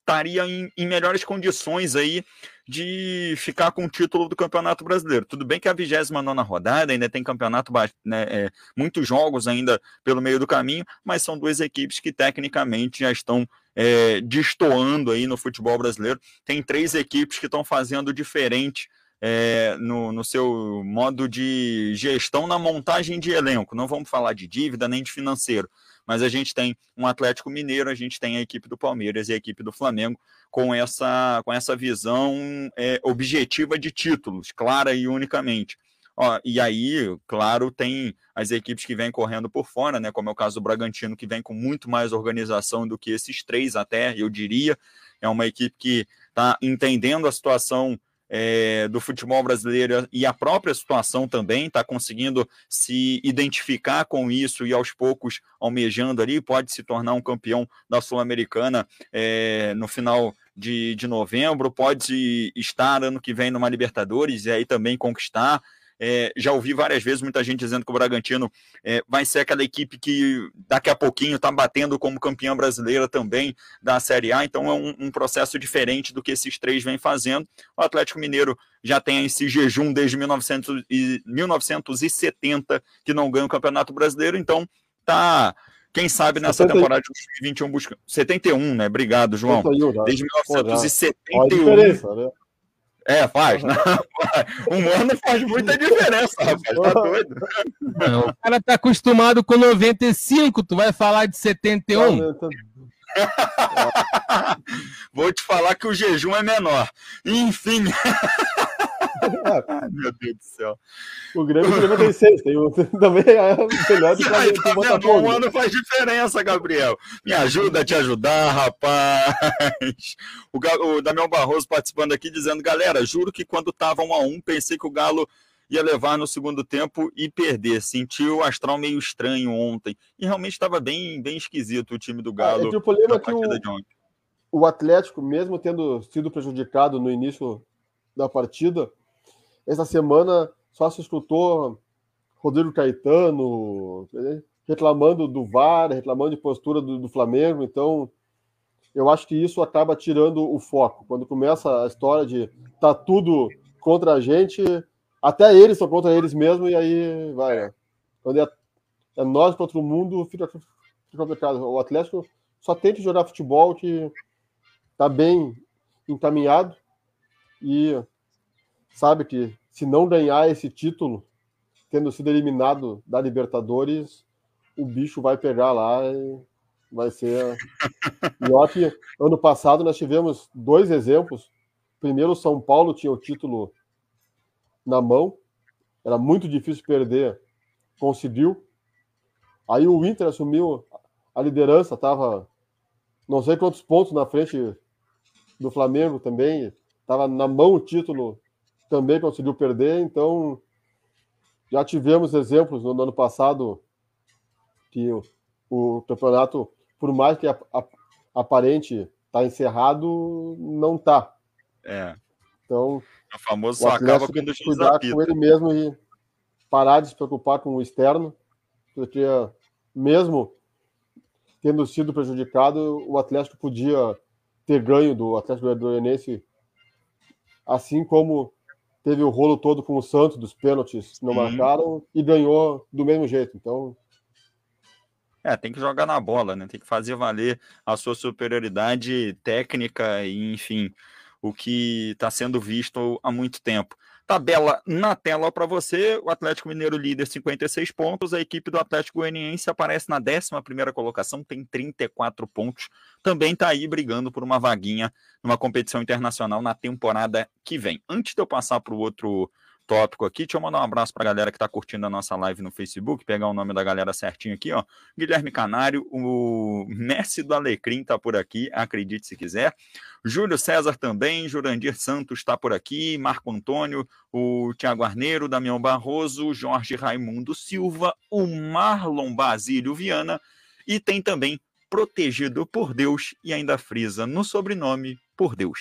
estaria em, em melhores condições aí de ficar com o título do Campeonato Brasileiro. Tudo bem que a 29 rodada ainda tem campeonato, né, é, muitos jogos ainda pelo meio do caminho, mas são duas equipes que tecnicamente já estão é, destoando aí no futebol brasileiro. Tem três equipes que estão fazendo diferente é, no, no seu modo de gestão na montagem de elenco. Não vamos falar de dívida nem de financeiro, mas a gente tem um Atlético Mineiro, a gente tem a equipe do Palmeiras e a equipe do Flamengo com essa, com essa visão é, objetiva de títulos, clara e unicamente. Ó, e aí, claro, tem as equipes que vêm correndo por fora, né? Como é o caso do Bragantino, que vem com muito mais organização do que esses três, até, eu diria. É uma equipe que está entendendo a situação é, do futebol brasileiro e a própria situação também, está conseguindo se identificar com isso e aos poucos almejando ali, pode se tornar um campeão da Sul-Americana é, no final de, de novembro, pode estar ano que vem numa Libertadores e aí também conquistar. É, já ouvi várias vezes muita gente dizendo que o Bragantino é, vai ser aquela equipe que daqui a pouquinho está batendo como campeã brasileira também da Série A, então é um, um, processo diferente do que esses três vêm fazendo. O Atlético Mineiro já tem esse jejum desde 1900 e, 1970 que não ganha o Campeonato Brasileiro, então tá quem sabe nessa 70... temporada de 2021 busca 71, né? Obrigado, João. 71, Desde 1971. Pô, diferença, né? É, faz. Né? Um ano faz muita diferença, rapaz. Tá doido? Não, o cara tá acostumado com 95, tu vai falar de 71. [laughs] Vou te falar que o jejum é menor. Enfim. [laughs] Meu Deus do céu. O Grêmio tem 96, tem um, também é melhor do que tá o Botafogo. Um ano faz diferença, Gabriel. Me ajuda a te ajudar, rapaz. O, o Damião Barroso participando aqui dizendo, galera, juro que quando tava um a um, pensei que o Galo ia levar no segundo tempo e perder. Sentiu o astral meio estranho ontem. E realmente estava bem, bem esquisito o time do Galo. Ah, é o problema é que o, o Atlético, mesmo tendo sido prejudicado no início da partida, essa semana só se escutou Rodrigo Caetano reclamando do VAR, reclamando de postura do, do, Flamengo. Então, eu acho que isso acaba tirando o foco. Quando começa a história de tá tudo contra a gente, até eles são contra eles mesmo, e aí vai. Né? Quando é, é nós contra o mundo, fica, fica complicado. O Atlético só tem que jogar futebol que está bem encaminhado e sabe que se não ganhar esse título, tendo sido eliminado da Libertadores, o bicho vai pegar lá e vai ser. [laughs] E ó, que ano passado nós tivemos dois exemplos. Primeiro, o São Paulo tinha o título na mão, era muito difícil perder, conseguiu. Aí o Inter assumiu a liderança, estava não sei quantos pontos na frente do Flamengo também, estava na mão o título, também conseguiu perder, então já tivemos exemplos no, ano passado que o, o, campeonato, por mais que a, a, aparente está encerrado, não está. É. Então, o famoso o acaba quando o cuidar com ele mesmo e parar de se preocupar com o externo, porque mesmo tendo sido prejudicado, o Atlético podia ter ganho do Atlético Goianiense, assim como teve o rolo todo com o Santos dos pênaltis não uhum. marcaram e ganhou do mesmo jeito. Então, é, tem que jogar na bola, né? Tem que fazer valer a sua superioridade técnica e, enfim, o que está sendo visto há muito tempo. Tabela na tela para você, o Atlético Mineiro líder 56 pontos, a equipe do Atlético Goianiense aparece na 11ª colocação, tem 34 pontos, também está aí brigando por uma vaguinha numa competição internacional na temporada que vem. Antes de eu passar para o outro tópico aqui. Deixa eu mandar um abraço para a galera que está curtindo a nossa live no Facebook, pegar o nome da galera certinho aqui, ó. Guilherme Canário, o Messi do Alecrim está por aqui, acredite se quiser. Júlio César também, Jurandir Santos está por aqui, Marco Antônio, o Tiago Arneiro, Damião Barroso, Jorge Raimundo Silva, o Marlon Basílio Viana e tem também Protegido por Deus e ainda frisa no sobrenome por Deus.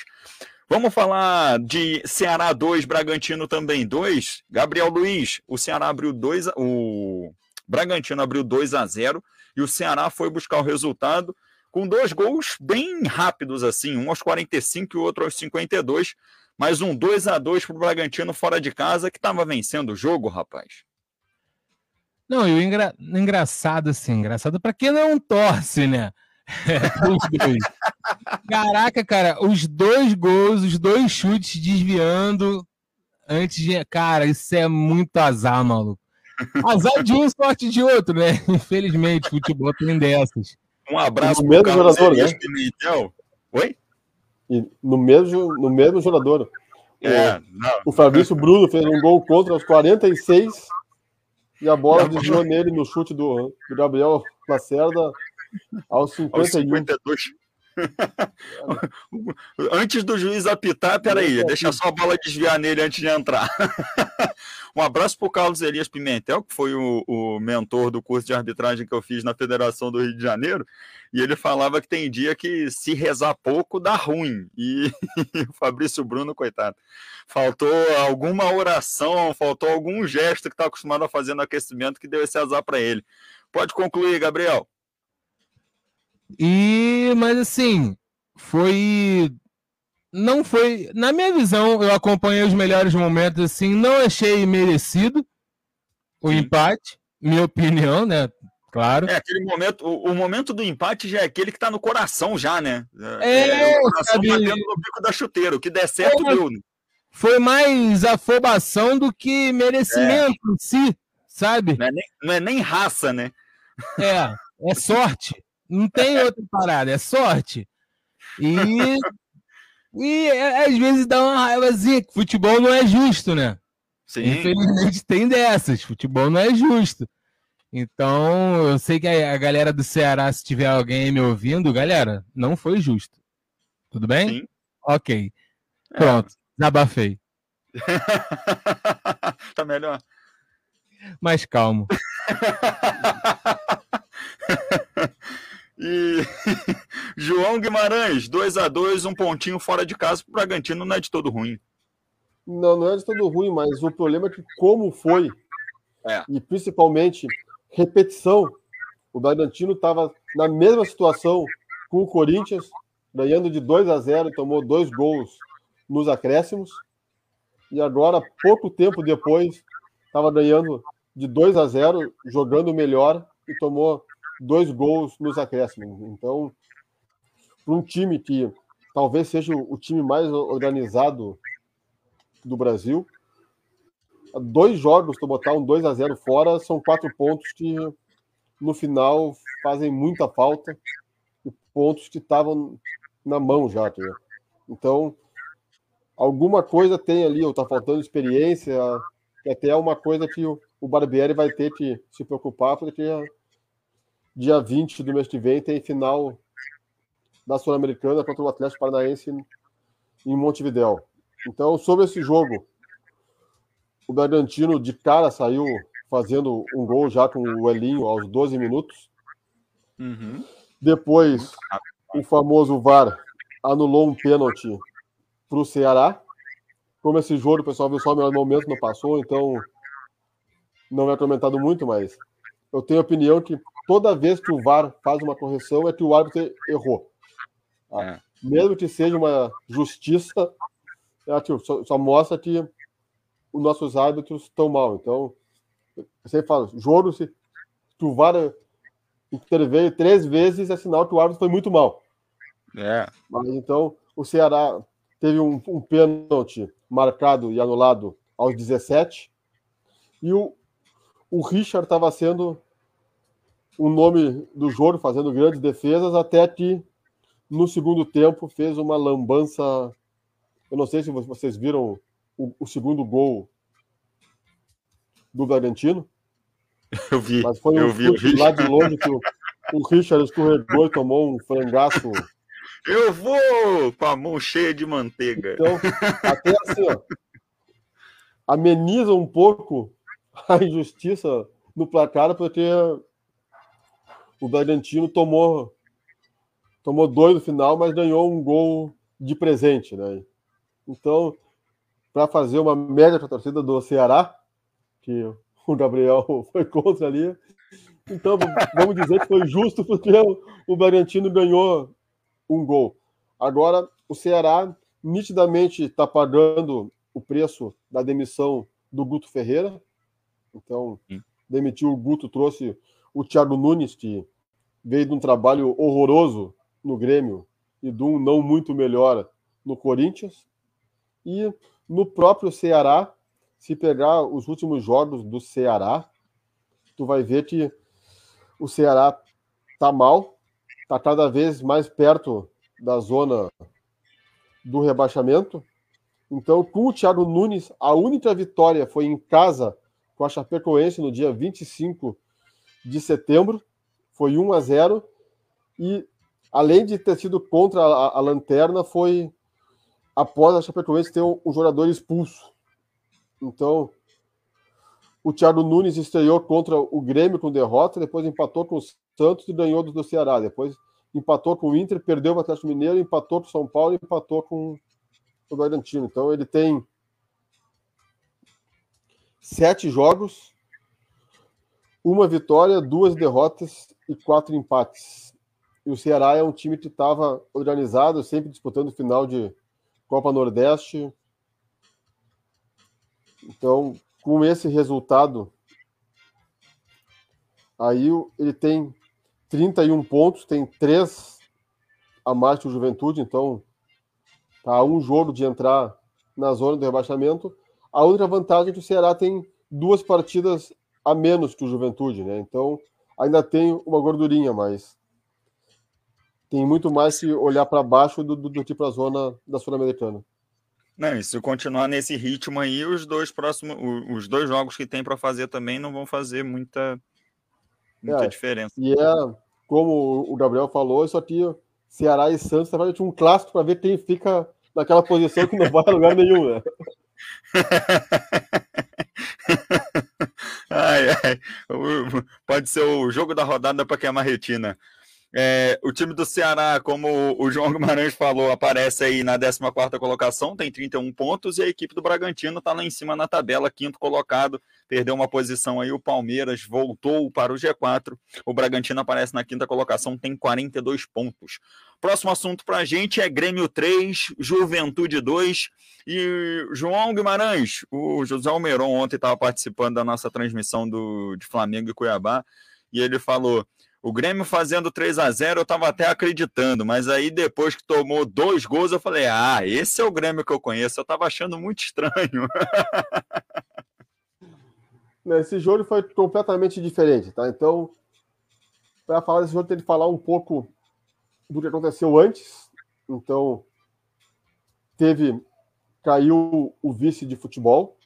Vamos falar de Ceará 2, Bragantino também 2. Gabriel Luiz, o Ceará abriu 2, o Bragantino abriu 2 a 0 e o Ceará foi buscar o resultado com dois gols bem rápidos assim, um aos 45 e o outro aos 52, mas um 2 a 2 para o Bragantino fora de casa que estava vencendo o jogo, rapaz. Não, e o engra... engraçado assim, engraçado para quem não torce, né? Os dois. Caraca, cara, os dois gols, os dois chutes desviando antes de. Cara, isso é muito azar, maluco. Azar de um, sorte de outro, né? Infelizmente, futebol tem dessas. Um abraço no mesmo jogador, né? Oi? E no mesmo, no mesmo jogador. É, o, o Fabrício Bruno fez um gol contra aos 46 e a bola desviou nele no chute do, do Gabriel Lacerda aos 51. Aos 52. [laughs] antes do juiz apitar, peraí, deixa só a bola desviar nele antes de entrar. [laughs] um abraço para o Carlos Elias Pimentel, que foi o, o, mentor do curso de arbitragem que eu fiz na Federação do Rio de Janeiro, e ele falava que tem dia que se rezar pouco dá ruim. E [laughs] o Fabrício Bruno, coitado, faltou alguma oração, faltou algum gesto que está acostumado a fazer no aquecimento que deu esse azar para ele. Pode concluir, Gabriel. E, mas assim, foi. Não foi. Na minha visão, eu acompanhei os melhores momentos, assim, não achei merecido o Sim. empate, minha opinião, né? Claro. É, aquele momento, o, o, momento do empate já é aquele que tá no coração, já, né? É, é o coração sabe... batendo no bico da chuteira. O que der certo, é, deu. Né? Foi mais afobação do que merecimento é. em si, sabe? Não é, nem, não é nem raça, né? É, é sorte. Não tem outra parada, é sorte. E E é, às vezes dá uma raivazinha, que futebol não é justo, né? Sim. Infelizmente tem dessas, futebol não é justo. Então, eu sei que a, galera do Ceará, se tiver alguém me ouvindo, galera, não foi justo. Tudo bem? Sim. Ok. É. Pronto, é. desabafei. [laughs] tá melhor. Mais calmo. [laughs] e [laughs] João Guimarães, 2 a 2 um pontinho fora de casa para o Bragantino não é de todo ruim. Não, não é de todo ruim, mas o problema é que como foi, é. e principalmente repetição, o Bragantino estava na mesma situação com o Corinthians, ganhando de 2 a 0 tomou dois gols nos acréscimos. E agora, pouco tempo depois, estava ganhando de 2 a 0, jogando melhor e tomou dois gols nos acréscimos. Então, para um time que talvez seja o time mais organizado do Brasil, dois jogos, tu botar um 2 a 0 fora, são quatro pontos que no final fazem muita falta, e pontos que estavam na mão já. Tá? Então, alguma coisa tem ali, ou tá faltando experiência, que até é uma coisa que o Barbieri vai ter que se preocupar, porque dia 20 do mês que vem tem final da Sul-Americana contra o Atlético Paranaense em Montevidéu. Então, sobre esse jogo, o Bragantino de cara saiu fazendo um gol já com o Elinho aos 12 minutos. Uhum. Depois, o famoso VAR anulou um pênalti para o Ceará. Como esse jogo, o pessoal viu só o melhor momento, não passou, então não é comentado muito, mas eu tenho a opinião que toda vez que o VAR faz uma correção é que o árbitro errou. Ah, é. Mesmo que seja uma justiça, é, só, só, mostra que os nossos árbitros estão mal. Então, sempre falo, jogo, se, se o VAR interveio três vezes, é sinal que o árbitro foi muito mal. É. Mas então, o Ceará teve um, um pênalti marcado e anulado aos 17. E o, o Richard estava sendo o nome do jogo, fazendo grandes defesas, até que no segundo tempo fez uma lambança. Eu não sei se vocês viram o, o segundo gol do Bragantino. [laughs] Eu vi. Mas foi um eu vi, lá de longe que o, o Richard escorregou e tomou um frangaço. [laughs] Eu vou com a mão cheia de manteiga. Então, até assim, ó, ameniza um pouco a injustiça no placar, porque o Bragantino tomou tomou dois no final, mas ganhou um gol de presente, né? Então, para fazer uma média para a torcida do Ceará, que o Gabriel [laughs] foi contra ali, então vamos dizer que foi justo porque o Bragantino ganhou um gol. Agora, o Ceará nitidamente está pagando o preço da demissão do Guto Ferreira. Então, demitiu o Guto, trouxe o Thiago Nunes, que veio de um trabalho horroroso no Grêmio e de um não muito melhor no Corinthians. E no próprio Ceará, se pegar os últimos jogos do Ceará, tu vai ver que o Ceará tá mal, tá cada vez mais perto da zona do rebaixamento. Então, com o Thiago Nunes, a única vitória foi em casa com a Chapecoense no dia 25 de setembro, foi 1 a 0 e além de ter sido contra a, a lanterna, foi após a Chapecoense ter um, um, jogador expulso. Então, o Thiago Nunes estreou contra o Grêmio com derrota, depois empatou com o Santos e ganhou do, do Ceará. Depois empatou com o Inter, perdeu o Atlético Mineiro, empatou com o São Paulo empatou com o Bragantino. Então, ele tem sete jogos, uma vitória, duas derrotas e quatro empates. E o Ceará é um time que estava organizado, sempre disputando final de Copa Nordeste. Então, com esse resultado, aí ele tem 31 pontos, tem três a mais que o Juventude, então tá um jogo de entrar na zona do rebaixamento. A única vantagem é que o Ceará tem duas partidas a menos que o Juventude, né? Então ainda tem uma gordurinha, mas tem muito mais que olhar para baixo do, do, do tipo a zona da Sul-Americana. Não, e se continuar nesse ritmo aí, os dois próximos, os dois jogos que tem para fazer também não vão fazer muita, muita é, diferença. E é, como o Gabriel falou, só tinha Ceará e Santos, na tinha um clássico para ver quem fica naquela posição que não vai a lugar nenhum, né? [laughs] [laughs] Pode ser o jogo da rodada para queimar retina. É, o time do Ceará, como o João Guimarães falou, aparece aí na 14 colocação, tem 31 pontos, e a equipe do Bragantino está lá em cima na tabela, quinto colocado, perdeu uma posição aí, o Palmeiras voltou para o G4, o Bragantino aparece na quinta colocação, tem 42 pontos. Próximo assunto para a gente é Grêmio 3, Juventude 2, e João Guimarães, o José Almeron ontem estava participando da nossa transmissão do, de Flamengo e Cuiabá, e ele falou o Grêmio fazendo 3 a 0 eu estava até acreditando, mas aí depois que tomou dois gols, eu falei: ah, esse é o Grêmio que eu conheço. Eu estava achando muito estranho. [laughs] Esse jogo foi completamente diferente, tá? Então, para falar desse jogo, tem que falar um pouco do que aconteceu antes. Então, teve. Caiu o vice de futebol,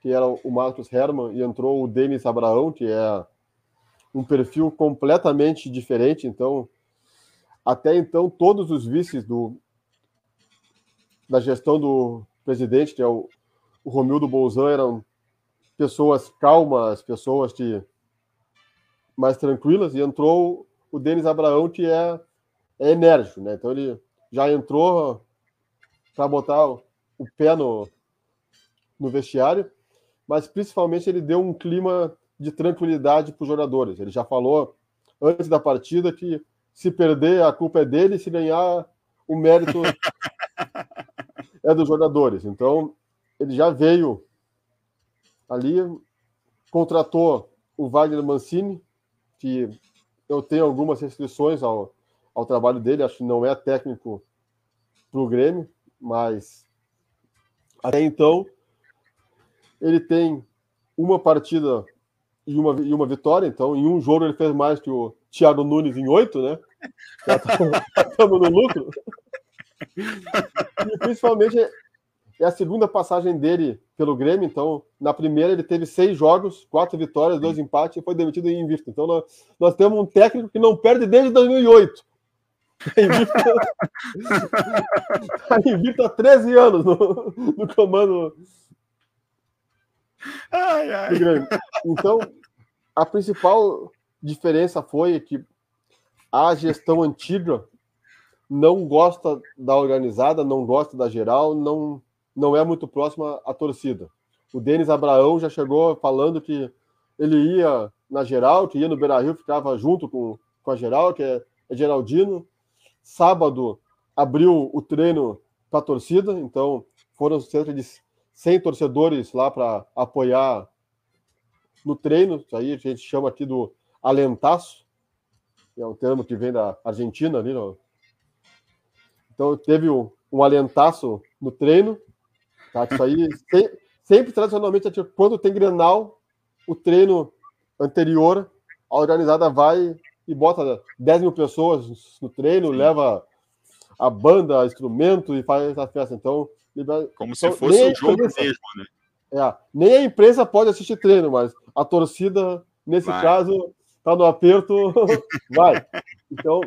que era o Marcos Herman, e entrou o Denis Abraão, que é um perfil completamente diferente. Então, até então, todos os vices do, da gestão do presidente, que é o, o Romildo Bolzan, eram pessoas calmas, pessoas de mais tranquilas, e entrou o Denis Abraão, que é, é enérgico, né? Então ele já entrou para botar o pé no, no vestiário, mas principalmente ele deu um clima de tranquilidade para os jogadores. Ele já falou antes da partida que se perder, a culpa é dele, se ganhar, o mérito [laughs] é dos jogadores. Então, ele já veio ali, contratou o Wagner Mancini, que eu tenho algumas restrições ao, ao trabalho dele, acho que não é técnico para o Grêmio, mas até então ele tem uma partida e uma, e uma vitória, então em um jogo ele fez mais que o Thiago Nunes em oito, né? Já estamos [laughs] no lucro. E principalmente é a segunda passagem dele pelo Grêmio, então na primeira ele teve seis jogos, quatro vitórias, dois empates e foi demitido em invicto. Então nós, nós temos um técnico que não perde desde 2008. Está invicto há 13 anos no, no comando ai, ai. Então, a principal diferença foi que a gestão antiga não gosta da organizada, não gosta da geral, não, não é muito próxima à torcida. O Denis Abraão já chegou falando que ele ia na geral, que ia no Beira Rio, ficava junto com, com a geral, que é, é Geraldino. Sábado abriu o treino para a torcida, então foram cerca de 100 torcedores lá para apoiar no treino, isso aí a gente chama aqui do alentaço, que é um termo que vem da Argentina ali, não? Então teve um, um alentaço no treino, tá? Isso aí [laughs] sempre, sempre tradicionalmente quando tem Grenal, o treino anterior, a organizada vai e bota 10 mil pessoas no treino, Sim. leva a banda, instrumento e faz a festa. Então, como então, se fosse um jogo mesmo, né? É, nem a imprensa pode assistir treino, mas a torcida, nesse vai. caso, tá no aperto, [laughs] vai. Então,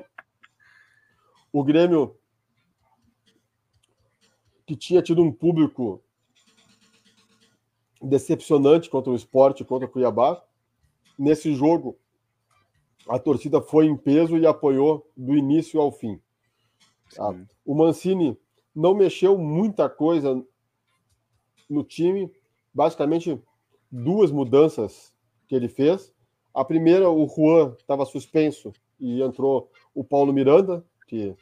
o Grêmio, que tinha tido um público decepcionante contra o esporte, contra o Cuiabá, nesse jogo, a torcida foi em peso e apoiou do início ao fim. Tá? O Mancini não mexeu muita coisa no time, basicamente duas mudanças que ele fez. A primeira, o Juan estava suspenso e entrou o Paulo Miranda, que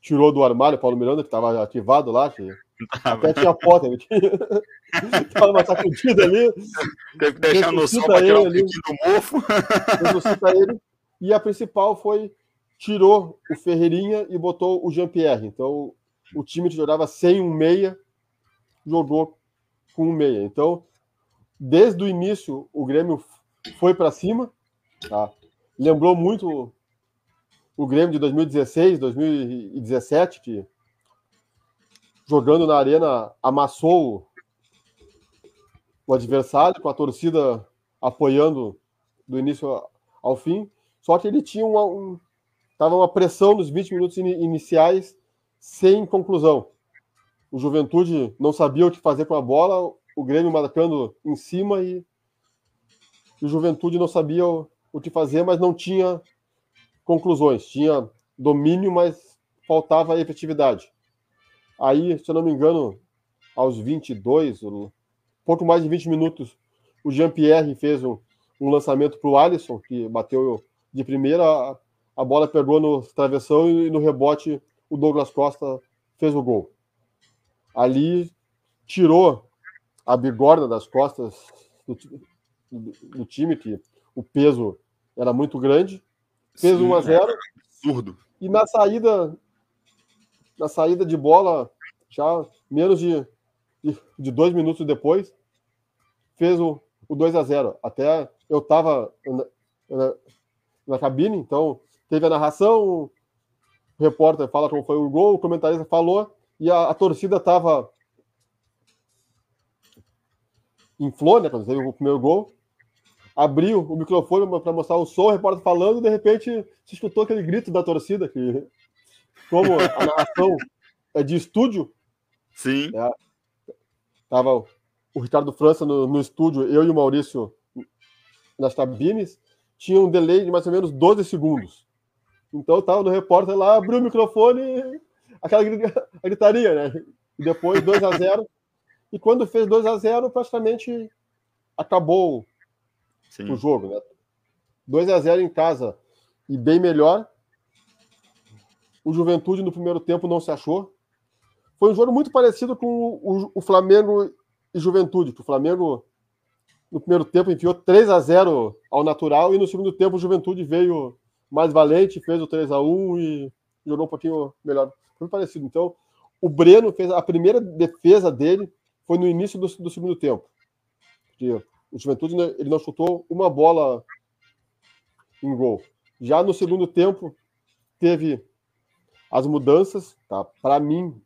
tirou do armário o Paulo Miranda, que estava ativado lá, que até tinha foto, ele tinha... [laughs] tava uma sacudida ali. Teve que deixar no sol para tirar ali, do mofo. [laughs] ele. E a principal foi tirou o Ferreirinha e botou o Jean-Pierre. Então, o time que jogava sem um meia jogou com um meia. Então, desde o início, o Grêmio foi para cima. Tá? Lembrou muito o Grêmio de 2016, 2017, que jogando na arena amassou o adversário, com a torcida apoiando do início ao fim. Só que ele tinha uma, um, tava uma pressão nos 20 minutos in, iniciais sem conclusão. O Juventude não sabia o que fazer com a bola, o Grêmio marcando em cima e, o Juventude não sabia o, o que fazer, mas não tinha conclusões. Tinha domínio, mas faltava efetividade. Aí, se eu não me engano, aos 22, pouco mais de 20 minutos, o Jean-Pierre fez um, um lançamento para o Alisson, que bateu de primeira, a bola pegou no travessão e no rebote o Douglas Costa fez o gol. Ali tirou a bigorna das costas do, do, do time, que o peso era muito grande, fez Sim, 1 a 0 absurdo. E na saída na saída de bola, já menos de, de, de dois minutos depois, fez o, o 2 a 0 Até eu estava na, na, na, cabine, então teve a narração, o repórter fala como foi o gol, o comentarista falou, e a, a torcida estava em flor, né, quando teve o primeiro gol, abriu o microfone para mostrar o som, o repórter falando, e de repente se escutou aquele grito da torcida, que como a narração [laughs] é de estúdio, Sim. É, tava o Ricardo França no, no, estúdio, eu e o Maurício nas cabines, tinha um delay de mais ou menos 12 segundos. Então tava no repórter lá, abriu o microfone, aquela [laughs] gritaria, né? E depois 2 a 0 E quando fez 2 a 0 praticamente acabou Sim. o jogo, né? 2 a 0 em casa e bem melhor. O Juventude no primeiro tempo não se achou. Foi um jogo muito parecido com o, o Flamengo e Juventude, que o Flamengo no primeiro tempo enfiou 3 a 0 ao natural e no segundo tempo o Juventude veio mais valente, fez o 3 a 1 e jogou um pouquinho melhor. Foi parecido. Então, o Breno fez a primeira defesa dele foi no início do, do segundo tempo. Porque o Juventude né, ele não chutou uma bola em gol. Já no segundo tempo, teve as mudanças. Tá? Para mim,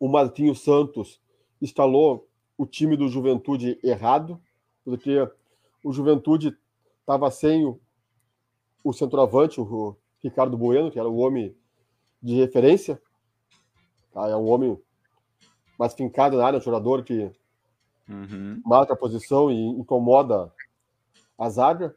o Martinho Santos instalou o time do Juventude errado, porque o Juventude estava sem o, o centroavante, o Ricardo Bueno, que era o homem de referência. Tá? É um homem mais fincado na área, um jogador que uhum. marca a posição e incomoda a zaga.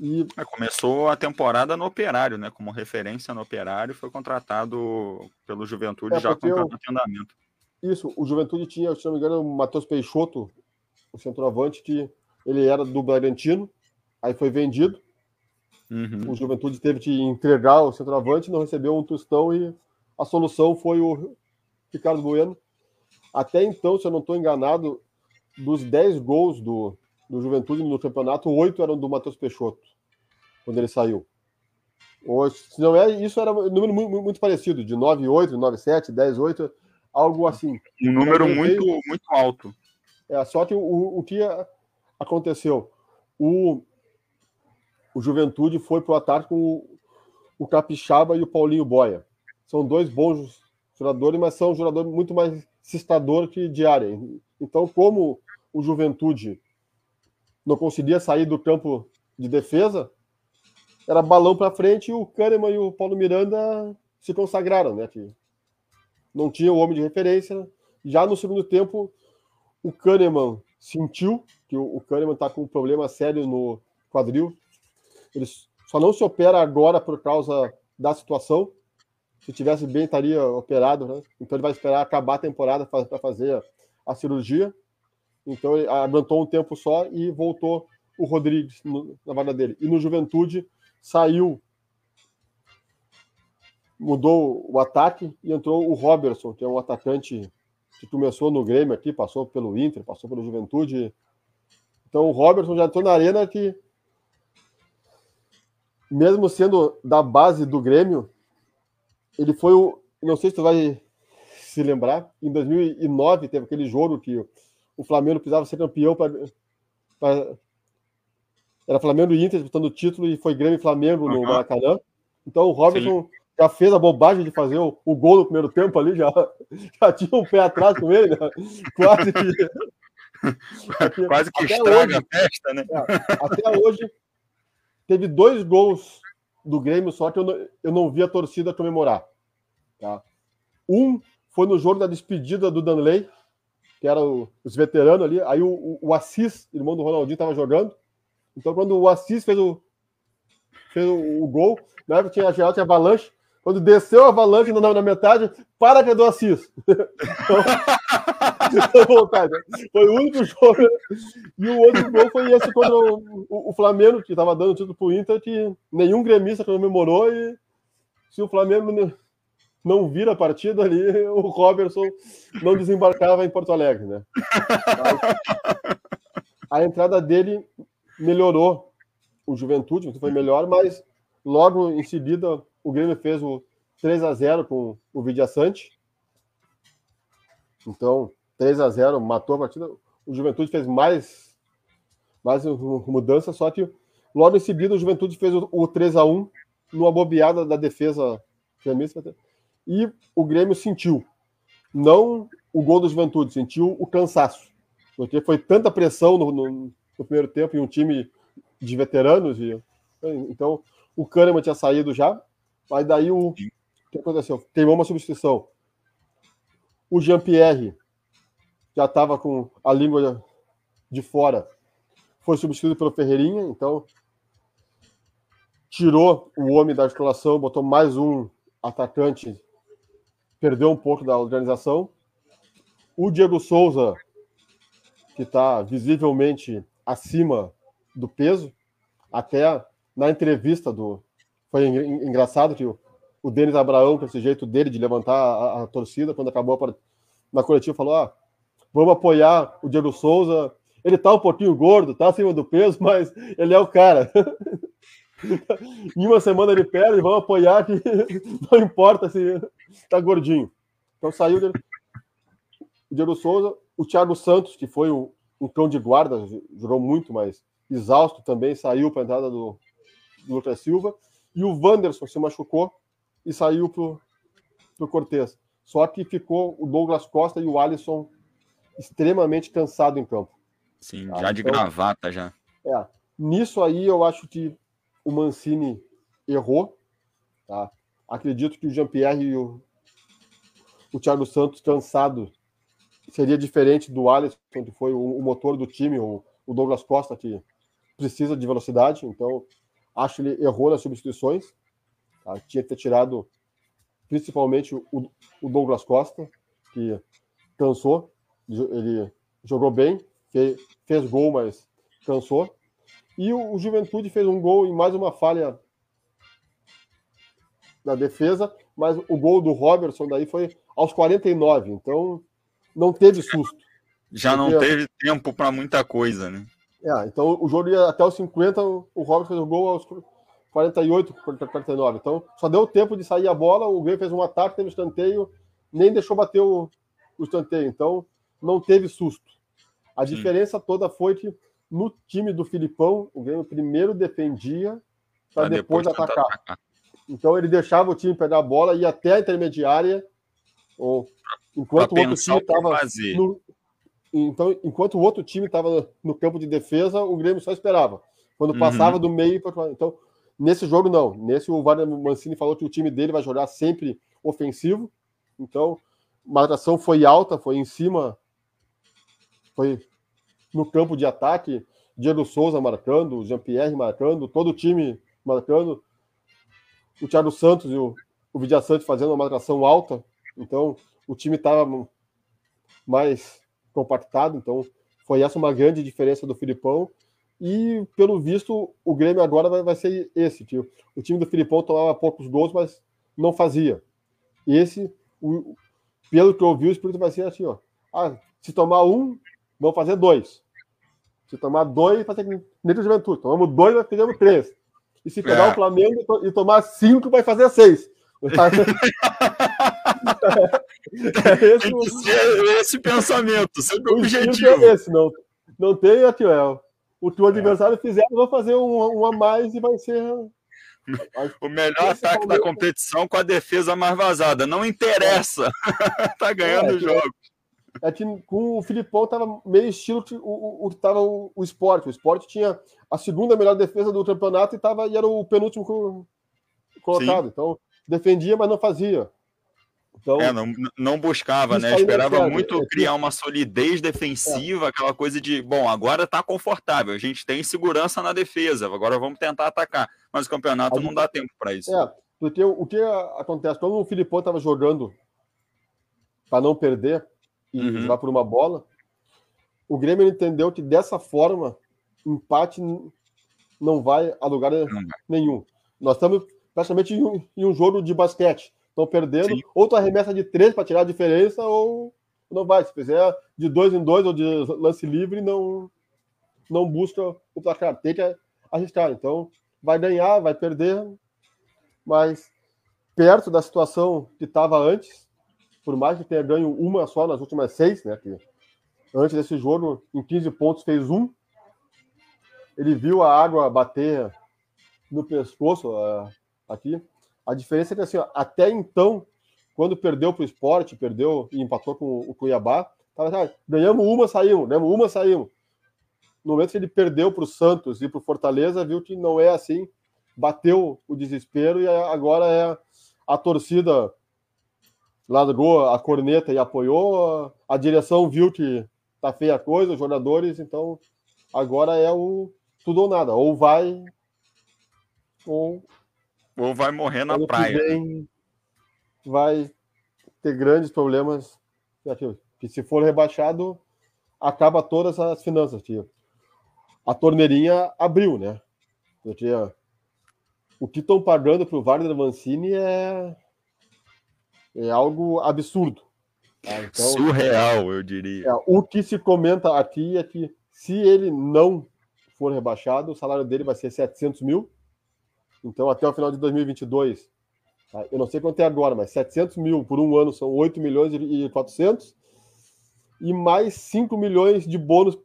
E... É, começou a temporada no Operário, né? Como referência no Operário, foi contratado pelo Juventude é já com o andamento. Isso, o Juventude tinha, se não me engano, o Matheus Peixoto, o centroavante, que ele era do Bragantino, aí foi vendido. Uhum. O Juventude teve que entregar o centroavante, não recebeu um tostão e a solução foi o Ricardo Bueno. Até então, se eu não estou enganado, dos 10 gols do, do Juventude no campeonato, oito eram do Matheus Peixoto, quando ele saiu. Ou, se não é, isso era um número muito, muito parecido, de 9, 8, 9, 7, 10, 8, algo assim. Um número muito, veio, muito alto. É, só que o, o que aconteceu? O, o Juventude foi para o ataque com o, Capixaba e o Paulinho Boia. São dois bons jogadores, mas são jogadores muito mais cistador que de área. Então, como o Juventude não conseguia sair do campo de defesa, era balão para frente e o Kahneman e o Paulo Miranda se consagraram, né? Que não tinha o homem de referência. Já no segundo tempo, o Kahneman sentiu que o, Kahneman está com um problema sério no quadril. Ele só não se opera agora por causa da situação. Se tivesse bem, estaria operado, né? Então ele vai esperar acabar a temporada para fazer a cirurgia. Então ele aguentou um tempo só e voltou o Rodrigues na vaga dele. E no Juventude saiu, mudou o ataque e entrou o Robertson, que é um atacante que começou no Grêmio aqui, passou pelo Inter, passou pelo Juventude. Então o Robertson já entrou na arena que, mesmo sendo da base do Grêmio, ele foi o. Não sei se tu vai se lembrar, em 2009 teve aquele jogo que o Flamengo precisava ser campeão para. Era Flamengo e Inter disputando o título e foi Grêmio e Flamengo no uhum. Maracanã. Então o Robertson Sim. já fez a bobagem de fazer o, o, gol no primeiro tempo ali, já, [laughs] já tinha um pé atrás com ele, né? [laughs] Quase que. [laughs] Quase que estraga hoje, a festa, né? É, até hoje teve dois gols do Grêmio, só que eu não, eu não vi a torcida comemorar. Tá? Um foi no jogo da despedida do Danley, que era o, os veteranos ali. Aí o, o, o Assis, irmão do Ronaldinho, estava jogando. Então, quando o Assis fez o, fez o, o gol, na época tinha geral, tinha avalanche. Quando desceu a avalanche na, na metade, para que é do Assis. [laughs] então, foi o único jogo. E o outro gol foi esse contra o, o, o Flamengo, que estava dando título para o Inter, que nenhum gremista comemorou. E se o Flamengo não vira a partida ali, o Robertson não desembarcava em Porto Alegre, né? A entrada dele melhorou o Juventude, foi melhor, mas logo em seguida o Grêmio fez o 3 a 0 com o Vidiaçante. Então, 3 a 0 matou a partida. O Juventude fez mais mais mudança, só que logo em seguida o Juventude fez o 3 a 1 numa bobeada da defesa gremista e o Grêmio sentiu. Não o gol do Juventude, sentiu o cansaço. Porque foi tanta pressão no, no, no primeiro tempo em um time de veteranos. E, então, o Kahneman tinha saído já. Mas daí o, o que aconteceu? Queimou uma substituição. O Jean-Pierre já estava com a língua de fora. Foi substituído pelo Ferreirinha, então tirou o homem da articulação, botou mais um atacante perdeu um pouco da organização. O Diego Souza, que está visivelmente acima do peso, até na entrevista do. Foi engraçado que o, Denis Abraão, com esse jeito dele de levantar a, a torcida, quando acabou a, na coletiva, falou: ah, vamos apoiar o Diego Souza. Ele está um pouquinho gordo, está acima do peso, mas ele é o cara. [laughs] em uma semana ele perde, vamos apoiar que [laughs] não importa se tá gordinho. Então saiu dele. o Diego Souza, o Thiago Santos, que foi um, cão de guarda, jogou muito, mas exausto também, saiu para a entrada do, do Lucas Silva. E o Wanderson se machucou e saiu para o Cortez. Só que ficou o Douglas Costa e o Alisson extremamente cansado em campo. Sim, tá? já de então, gravata já. É, nisso aí eu acho que o Mancini errou. Tá? Acredito que o Jean-Pierre e o, o Thiago Santos cansado seria diferente do Alisson, que foi o, o motor do time, o, o, Douglas Costa, que precisa de velocidade. Então, acho que ele errou nas substituições. Tá? Tinha que ter tirado principalmente o, o Douglas Costa, que cansou. Ele jogou bem, fez, fez gol, mas cansou. E o, o Juventude fez um gol em mais uma falha na defesa, mas o gol do Robertson daí foi aos 49, então não teve susto. Já não teve tempo para muita coisa, né? É, então o jogo ia até os 50, o Robertson fez o gol aos 48, 49. Então só deu tempo de sair a bola, o Grêmio fez um ataque, teve escanteio, nem deixou bater o, o escanteio. Então não teve susto. A Sim. diferença toda foi que no time do Filipão, o Grêmio primeiro defendia para depois, depois atacar. atacar. Então ele deixava o time pegar a bola, ia até a intermediária, ou enquanto o outro time estava no, então, enquanto o outro time estava no campo de defesa, o Grêmio só esperava. Quando uhum. passava do meio, então nesse jogo não. Nesse o Wagner Mancini falou que o time dele vai jogar sempre ofensivo. Então, a marcação foi alta, foi em cima, foi no campo de ataque, Diego Souza marcando, Jean-Pierre marcando, todo o time marcando, o Thiago Santos e o, o Vidia Santos fazendo uma marcação alta, então o time estava mais compactado, então foi essa uma grande diferença do Filipão, e pelo visto o Grêmio agora vai, vai ser esse, tio. o time do Filipão tomava poucos gols, mas não fazia. Esse, o, pelo que eu vi, o espírito vai ser assim, ó, ah, se tomar um, vão fazer dois. Se tomar dois, vai ser nem juventude. Tomamos dois, nós fizemos três. E se pegar é. o Flamengo e tomar cinco, vai fazer seis. [laughs] é esse, o... esse pensamento, sempre o objetivo. É esse, não, não tem é, o o adversário fizer, vai fazer um, um a mais e vai ser O melhor ataque da competição com a defesa mais vazada. Não interessa. [laughs] tá ganhando é, o jogo. É que com o Filipão tava meio estilo o, o, tava o, o esporte. O esporte tinha a segunda melhor defesa do campeonato e, tava, e era o penúltimo colocado. Sim. Então, defendia, mas não fazia. Então, é, não, não buscava, né? Esperava muito é, criar uma solidez defensiva, é. aquela coisa de, bom, agora tá confortável, a gente tem segurança na defesa, agora vamos tentar atacar. Mas o campeonato não dá tempo para isso. É, porque o, o, que acontece? Quando o Filipão estava jogando para não perder e uhum. jogar por uma bola, o Grêmio entendeu que dessa forma empate não vai a lugar nenhum. Nós estamos praticamente em um, em um jogo de basquete estão perdendo, Sim. ou tu arremessa de três para tirar a diferença, ou não vai. Se fizer de dois em dois ou de lance livre, não, não busca o placar. Tem que arriscar. Então, vai ganhar, vai perder, mas perto da situação que estava antes, por mais que tenha ganho uma só nas últimas seis, né? Que antes desse jogo, em 15 pontos, fez um. Ele viu a água bater no pescoço uh, aqui. A diferença é que, assim, ó, até então, quando perdeu para o esporte, perdeu e empatou com o Cuiabá, tava, assim, ganhamos uma, saímos, ganhamos uma, saímos. No momento que ele perdeu para o Santos e para o Fortaleza, viu que não é assim, bateu o desespero e agora é a torcida largou a corneta e apoiou, a direção viu que tá feia a coisa, os jogadores, então agora é o tudo ou nada, ou vai ou ou vai morrer na praia. Vem, vai ter grandes problemas. Que se for rebaixado, acaba todas as finanças, tio. A torneirinha abriu, né? O que estão pagando para o Wagner Mancini é, é algo absurdo. Tá? Então, Surreal, eu diria. É, o que se comenta aqui é que se ele não for rebaixado, o salário dele vai ser 700 mil então, até o final de 2022, tá? eu não sei quanto é agora, mas 700 mil por um ano são 8 milhões e 400, e mais 5 milhões de bônus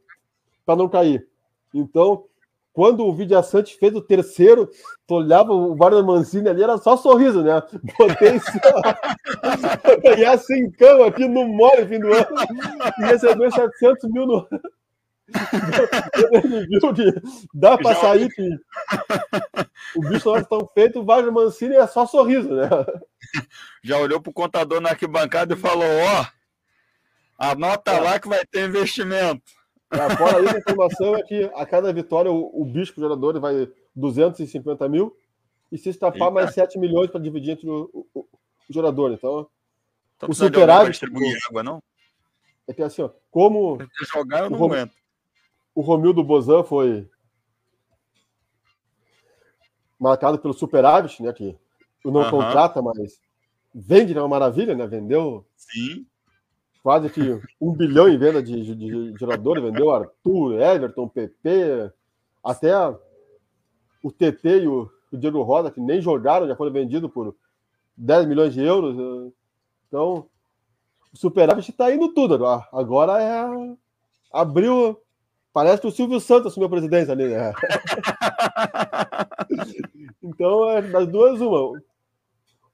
para não cair. Então, quando o Vidiaçante fez o terceiro, tu olhava o Varda Mancini ali, era só sorriso, né? Botei ganhar cincão [laughs] aqui no mole fim do ano e receber 700 mil no, [laughs] ele viu que dá para sair que o bicho lá tão feito, o Wagner Mancini é só sorriso, né? Já olhou pro contador na arquibancada e falou: Ó, anota é. lá que vai ter investimento. É, fora isso, a informação é que a cada vitória o, o bicho pro jogador vai 250 mil e se estapar mais 7 milhões para dividir entre o, o, o, jogador. Então, então o superávit. água, não? É que assim, ó, como. Jogar eu não aguento o Romildo Bozan foi marcado pelo superávit, né? Que não uhum. contrata, mas vende, é uma maravilha, né? Vendeu. Sim. Quase que um bilhão em venda de, de, de vendeu Arthur, Everton, PP, até o TT e o, o Diego Rosa, que nem jogaram, já foram vendidos por 10 milhões de euros. Então, o superávit está indo tudo agora. Agora é abriu Parece que o Silvio Santos assumiu a presidência ali, né? [laughs] então, é das duas, uma.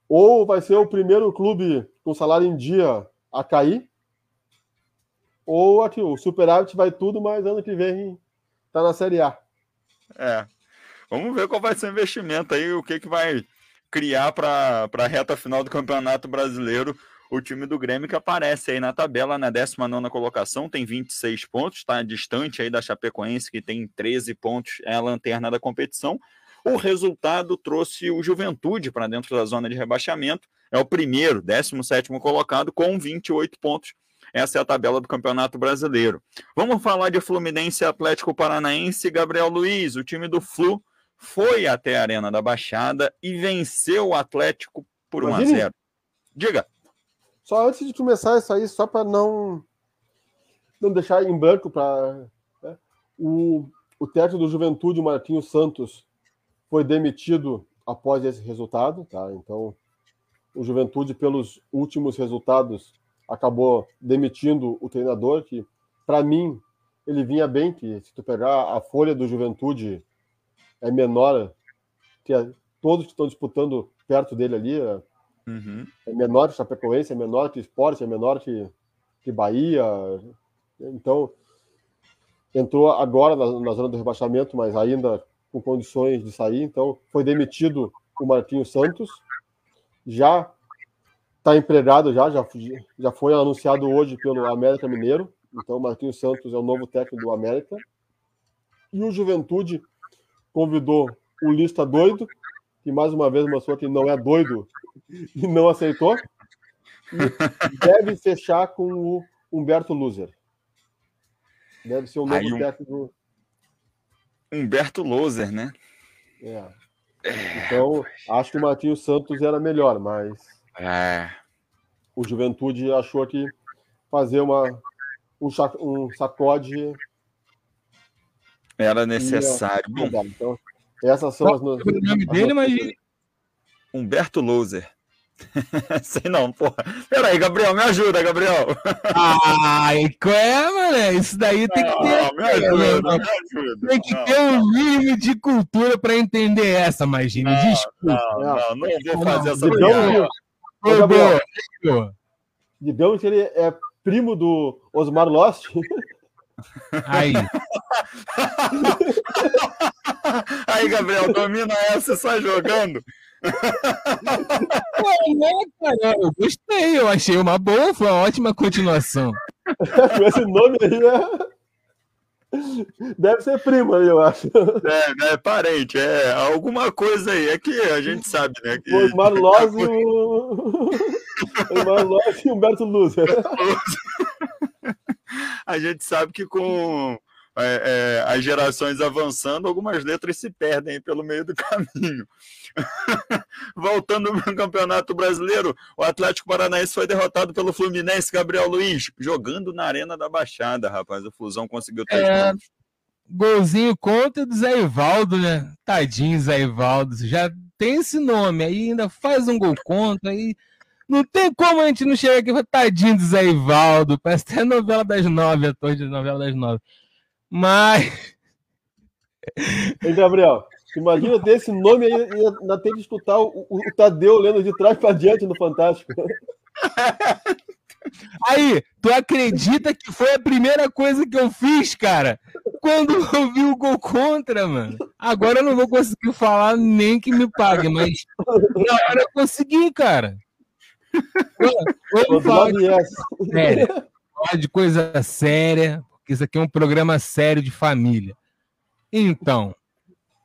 Ou vai ser o primeiro clube com salário em dia a cair, ou aqui, o superávit vai tudo, mas ano que vem tá na Série A. É. Vamos ver qual vai ser o investimento aí, o que, que vai criar para a reta final do Campeonato Brasileiro o time do Grêmio que aparece aí na tabela, na 19 colocação, tem 26 pontos, está distante aí da Chapecoense, que tem 13 pontos, é a lanterna da competição. O resultado trouxe o Juventude para dentro da zona de rebaixamento, é o primeiro, 17 colocado, com 28 pontos. Essa é a tabela do Campeonato Brasileiro. Vamos falar de Fluminense Atlético Paranaense. Gabriel Luiz, o time do Flu, foi até a Arena da Baixada e venceu o Atlético por 1 a 0. Diga. Só antes de começar isso aí, só para não não deixar em branco para né? o, o técnico do Juventude, o Marquinhos Santos, foi demitido após esse resultado, tá? Então, o Juventude, pelos últimos resultados, acabou demitindo o treinador, que, para mim, ele vinha bem, que se tu pegar a folha do Juventude é menor que a, todos que estão disputando perto dele ali. É, uhum. é menor que Chapecoense, é menor que Esporte, é menor que, que Bahia. Então, entrou agora na, na, zona do rebaixamento, mas ainda com condições de sair. Então, foi demitido o Marquinhos Santos. Já está empregado, já, já, já foi anunciado hoje pelo América Mineiro. Então, o Marquinhos Santos é o novo técnico do América. E o Juventude convidou o Lista Doido, que mais uma vez mostrou que não é doido [laughs] e não aceitou. E deve fechar com o Humberto Loser. Deve ser o novo um... técnico. Humberto Loser, né? É. Então, acho que o Marquinhos Santos era melhor, mas. É. O Juventude achou que fazer uma, um, um sacode. Era necessário. Bom, então, essas são as. O nome dele, mas. Humberto Loser. [laughs] Sei não, porra. Peraí, Gabriel, me ajuda, Gabriel. Ai, qual é, mano? Isso daí tem que ter. me ajuda, me ajuda. Tem que não, ter um mínimo de cultura pra entender essa, imagina. Desculpa. Não, não, não, vou fazer essa piada. Ô, Gabriel, digamos que ele é primo do Osmar Lost. Aí. [laughs] Aí, Gabriel, domina essa sai jogando. Pô, né, cara? Eu gostei, eu achei uma boa, foi uma ótima continuação. [laughs] Esse nome aí é. Deve ser primo aí, eu acho. É, é parente, é alguma coisa aí. É que a gente sabe, né? Que... O [laughs] e o. E Humberto Luz. [laughs] A gente sabe que com é, é, as gerações avançando, algumas letras se perdem pelo meio do [laughs] caminho. Voltando ao Campeonato Brasileiro, o Atlético Paranaense foi derrotado pelo Fluminense, Gabriel Luiz, jogando na Arena da Baixada, rapaz. O Fusão conseguiu três é, pontos. Golzinho contra do Zé Ivaldo, né? Tadinho, Zé Ivaldo. Já tem esse nome aí, ainda faz um gol contra aí. Não tem como a gente não chegar aqui e falar, tadinho do Zé Ivaldo. Parece até novela das nove, ator de novela das nove. Mas. Ei, Gabriel, imagina ter esse nome aí e ainda ter que escutar o, o, Tadeu lendo de trás para diante no Fantástico. [laughs] Aí, tu acredita que foi a primeira coisa que eu fiz, cara? Quando eu vi o gol contra, mano. Agora eu não vou conseguir falar nem que me pague, mas na hora eu consegui, cara. [laughs] Vamos falar de, séria, falar de coisa séria, porque isso aqui é um programa sério de família. Então.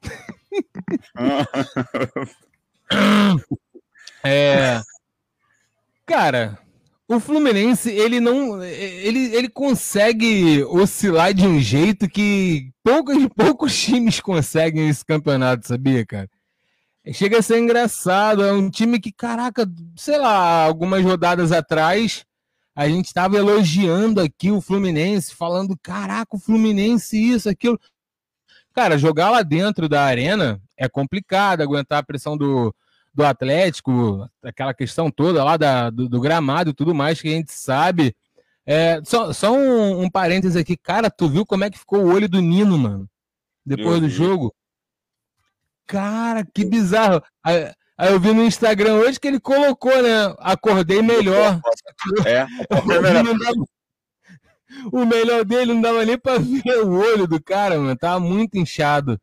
[laughs] é, cara, o Fluminense ele não ele, ele consegue oscilar de um jeito que poucos poucos times conseguem esse campeonato, sabia, cara? Chega a ser engraçado, é um time que, caraca, sei lá, algumas rodadas atrás a gente estava elogiando aqui o Fluminense, falando: caraca, o Fluminense, isso, aquilo. Cara, jogar lá dentro da arena é complicado, aguentar a pressão do, do Atlético, aquela questão toda lá da, do, do gramado e tudo mais que a gente sabe. É, só só um, um parêntese aqui, cara, tu viu como é que ficou o olho do Nino, mano? Depois do jogo? Cara, que bizarro. Aí eu vi no Instagram hoje que ele colocou, né? Acordei melhor. É. [laughs] o melhor dele não dava nem para ver o olho do cara, mano. Tava muito inchado.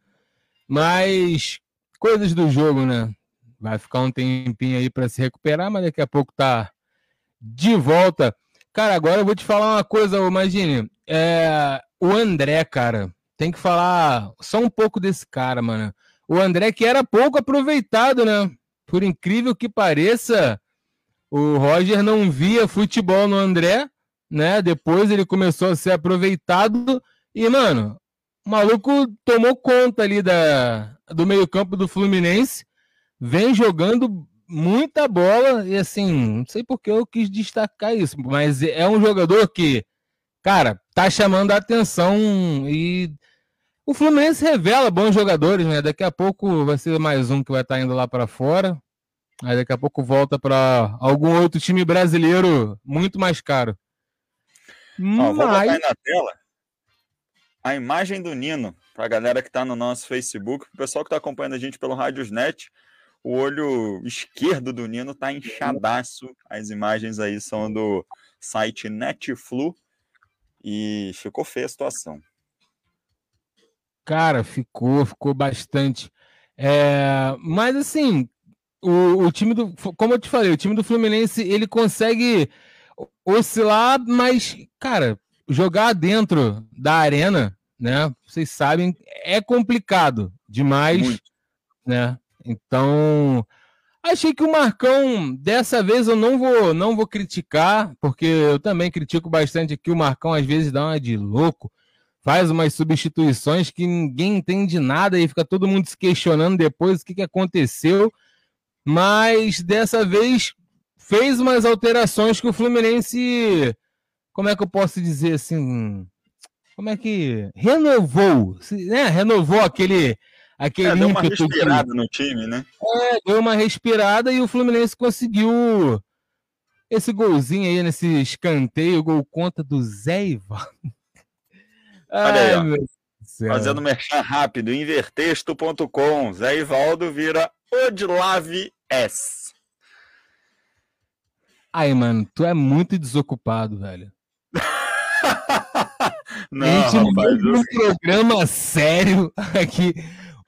Mas coisas do jogo, né? Vai ficar um tempinho aí para se recuperar, mas daqui a pouco tá de volta. Cara, agora eu vou te falar uma coisa, imagine. É, o André, cara, tem que falar só um pouco desse cara, mano. O André que era pouco aproveitado, né? Por incrível que pareça, o Roger não via futebol no André, né? Depois ele começou a ser aproveitado e, mano, o maluco tomou conta ali da, do meio-campo do Fluminense, vem jogando muita bola e assim, não sei porque eu quis destacar isso, mas é um jogador que, cara, tá chamando a atenção e o Fluminense revela bons jogadores, né? Daqui a pouco vai ser mais um que vai estar tá indo lá para fora. Aí daqui a pouco volta para algum outro time brasileiro muito mais caro. Ó, Mas... Vou botar aí na tela a imagem do Nino para a galera que está no nosso Facebook, o pessoal que está acompanhando a gente pelo Rádiosnet. o olho esquerdo do Nino tá inchadaço. As imagens aí são do site Netflu e ficou feia a situação. Cara, ficou, ficou bastante. É, mas assim, o, o time do. Como eu te falei, o time do Fluminense ele consegue oscilar, mas, cara, jogar dentro da arena, né? Vocês sabem, é complicado demais, Muito. né? Então, achei que o Marcão dessa vez eu não vou, não vou criticar, porque eu também critico bastante aqui o Marcão às vezes dá uma de louco, faz umas substituições que ninguém entende nada e fica todo mundo se questionando depois o que, que aconteceu. Mas dessa vez fez umas alterações que o Fluminense, como é que eu posso dizer assim, como é que renovou, né? Renovou aquele aquele é, deu uma respirada no time, né? É, deu uma respirada e o Fluminense conseguiu esse golzinho aí nesse escanteio, gol conta do Zé Ivaldo. Olha aí, ó. Fazendo merchan rápido, invertexto.com. Zé Ivaldo vira Odlave S. Aí, mano, tu é muito desocupado, velho. Não, [laughs] a gente rapaz, um programa sério aqui.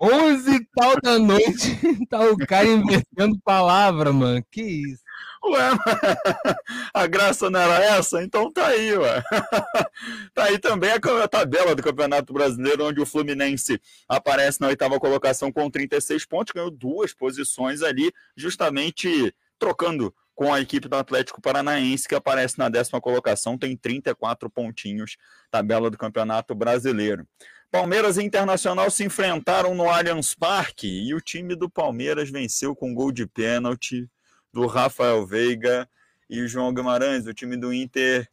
11 e tal da noite, [laughs] tá o cara invertendo palavra, mano. Que isso? Ué, [laughs] a graça não era essa? Então tá aí, ué. [laughs] Tá aí também a tabela do Campeonato Brasileiro, onde o Fluminense aparece na oitava colocação com 36 pontos, ganhou duas posições ali, justamente trocando com a equipe do Atlético Paranaense, que aparece na décima colocação, tem 34 pontinhos, tabela do Campeonato Brasileiro. Palmeiras e Internacional se enfrentaram no Allianz Parque e o time do Palmeiras venceu com gol de pênalti do Rafael Veiga e o João Guimarães. O time do Inter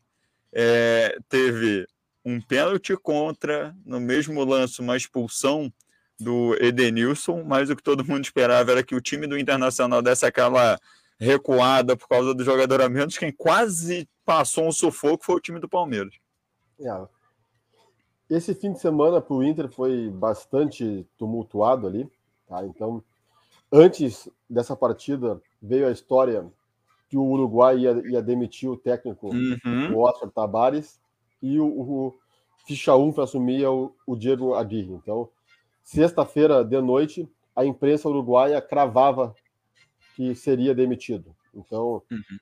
é, teve um pênalti contra, no mesmo lance, uma expulsão do Edenilson, mas o que todo mundo esperava era que o time do Internacional desse aquela recuada por causa do jogador a menos. Quem quase passou um sufoco foi o time do Palmeiras. É, esse fim de semana para o Inter foi bastante tumultuado ali, tá? Então, antes dessa partida, veio a história que o Uruguai ia, ia demitir o técnico, uhum. o Oscar Tabares, e o, o Ficha 1 assumia o, o Diego Aguirre. Então, sexta-feira de noite, a imprensa uruguaia cravava que seria demitido. Então, uhum.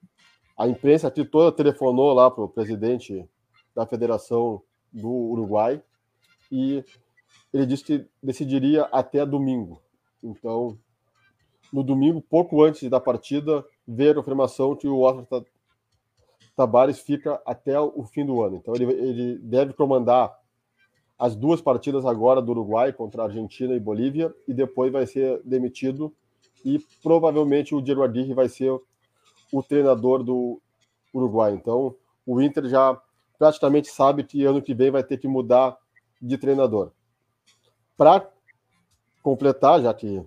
a imprensa aqui toda telefonou lá para o presidente da federação do Uruguai e ele disse que decidiria até domingo. Então, no domingo, pouco antes da partida, veio a confirmação que o Oscar Tabares fica até o fim do ano. Então, ele, ele deve comandar as duas partidas agora do Uruguai contra a Argentina e Bolívia e depois vai ser demitido e provavelmente o Diego Aguirre vai ser o treinador do Uruguai. Então, o Inter já praticamente sabe que ano que vem vai ter que mudar de treinador. Para completar, já que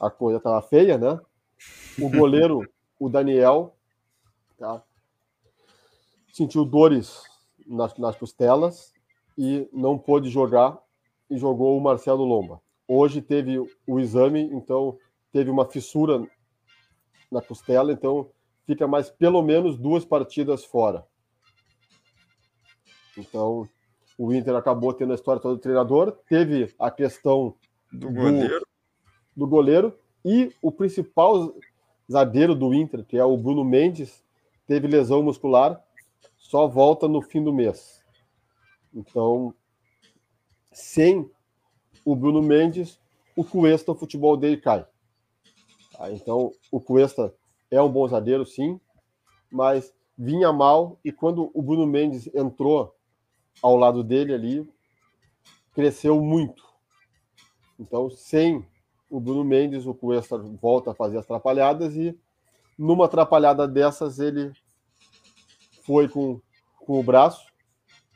a coisa estava feia, né? O goleiro, o Daniel, tá? sentiu dores nas, nas costelas e não pôde jogar e jogou o Marcelo Lomba. Hoje teve o exame, então teve uma fissura na costela, então fica mais pelo menos duas partidas fora. Então, o Inter acabou tendo a história toda do treinador, teve a questão do goleiro. Do, goleiro e o principal zagueiro do Inter, que é o Bruno Mendes, teve lesão muscular, só volta no fim do mês. Então, sem o Bruno Mendes, o Cuesta, o futebol dele cai. Tá? Então, o Cuesta é um bom zagueiro, sim, mas vinha mal e quando o Bruno Mendes entrou ao lado dele ali cresceu muito. Então, sem o Bruno Mendes, o Cuesta volta a fazer as atrapalhadas e numa atrapalhada dessas ele foi com, com o braço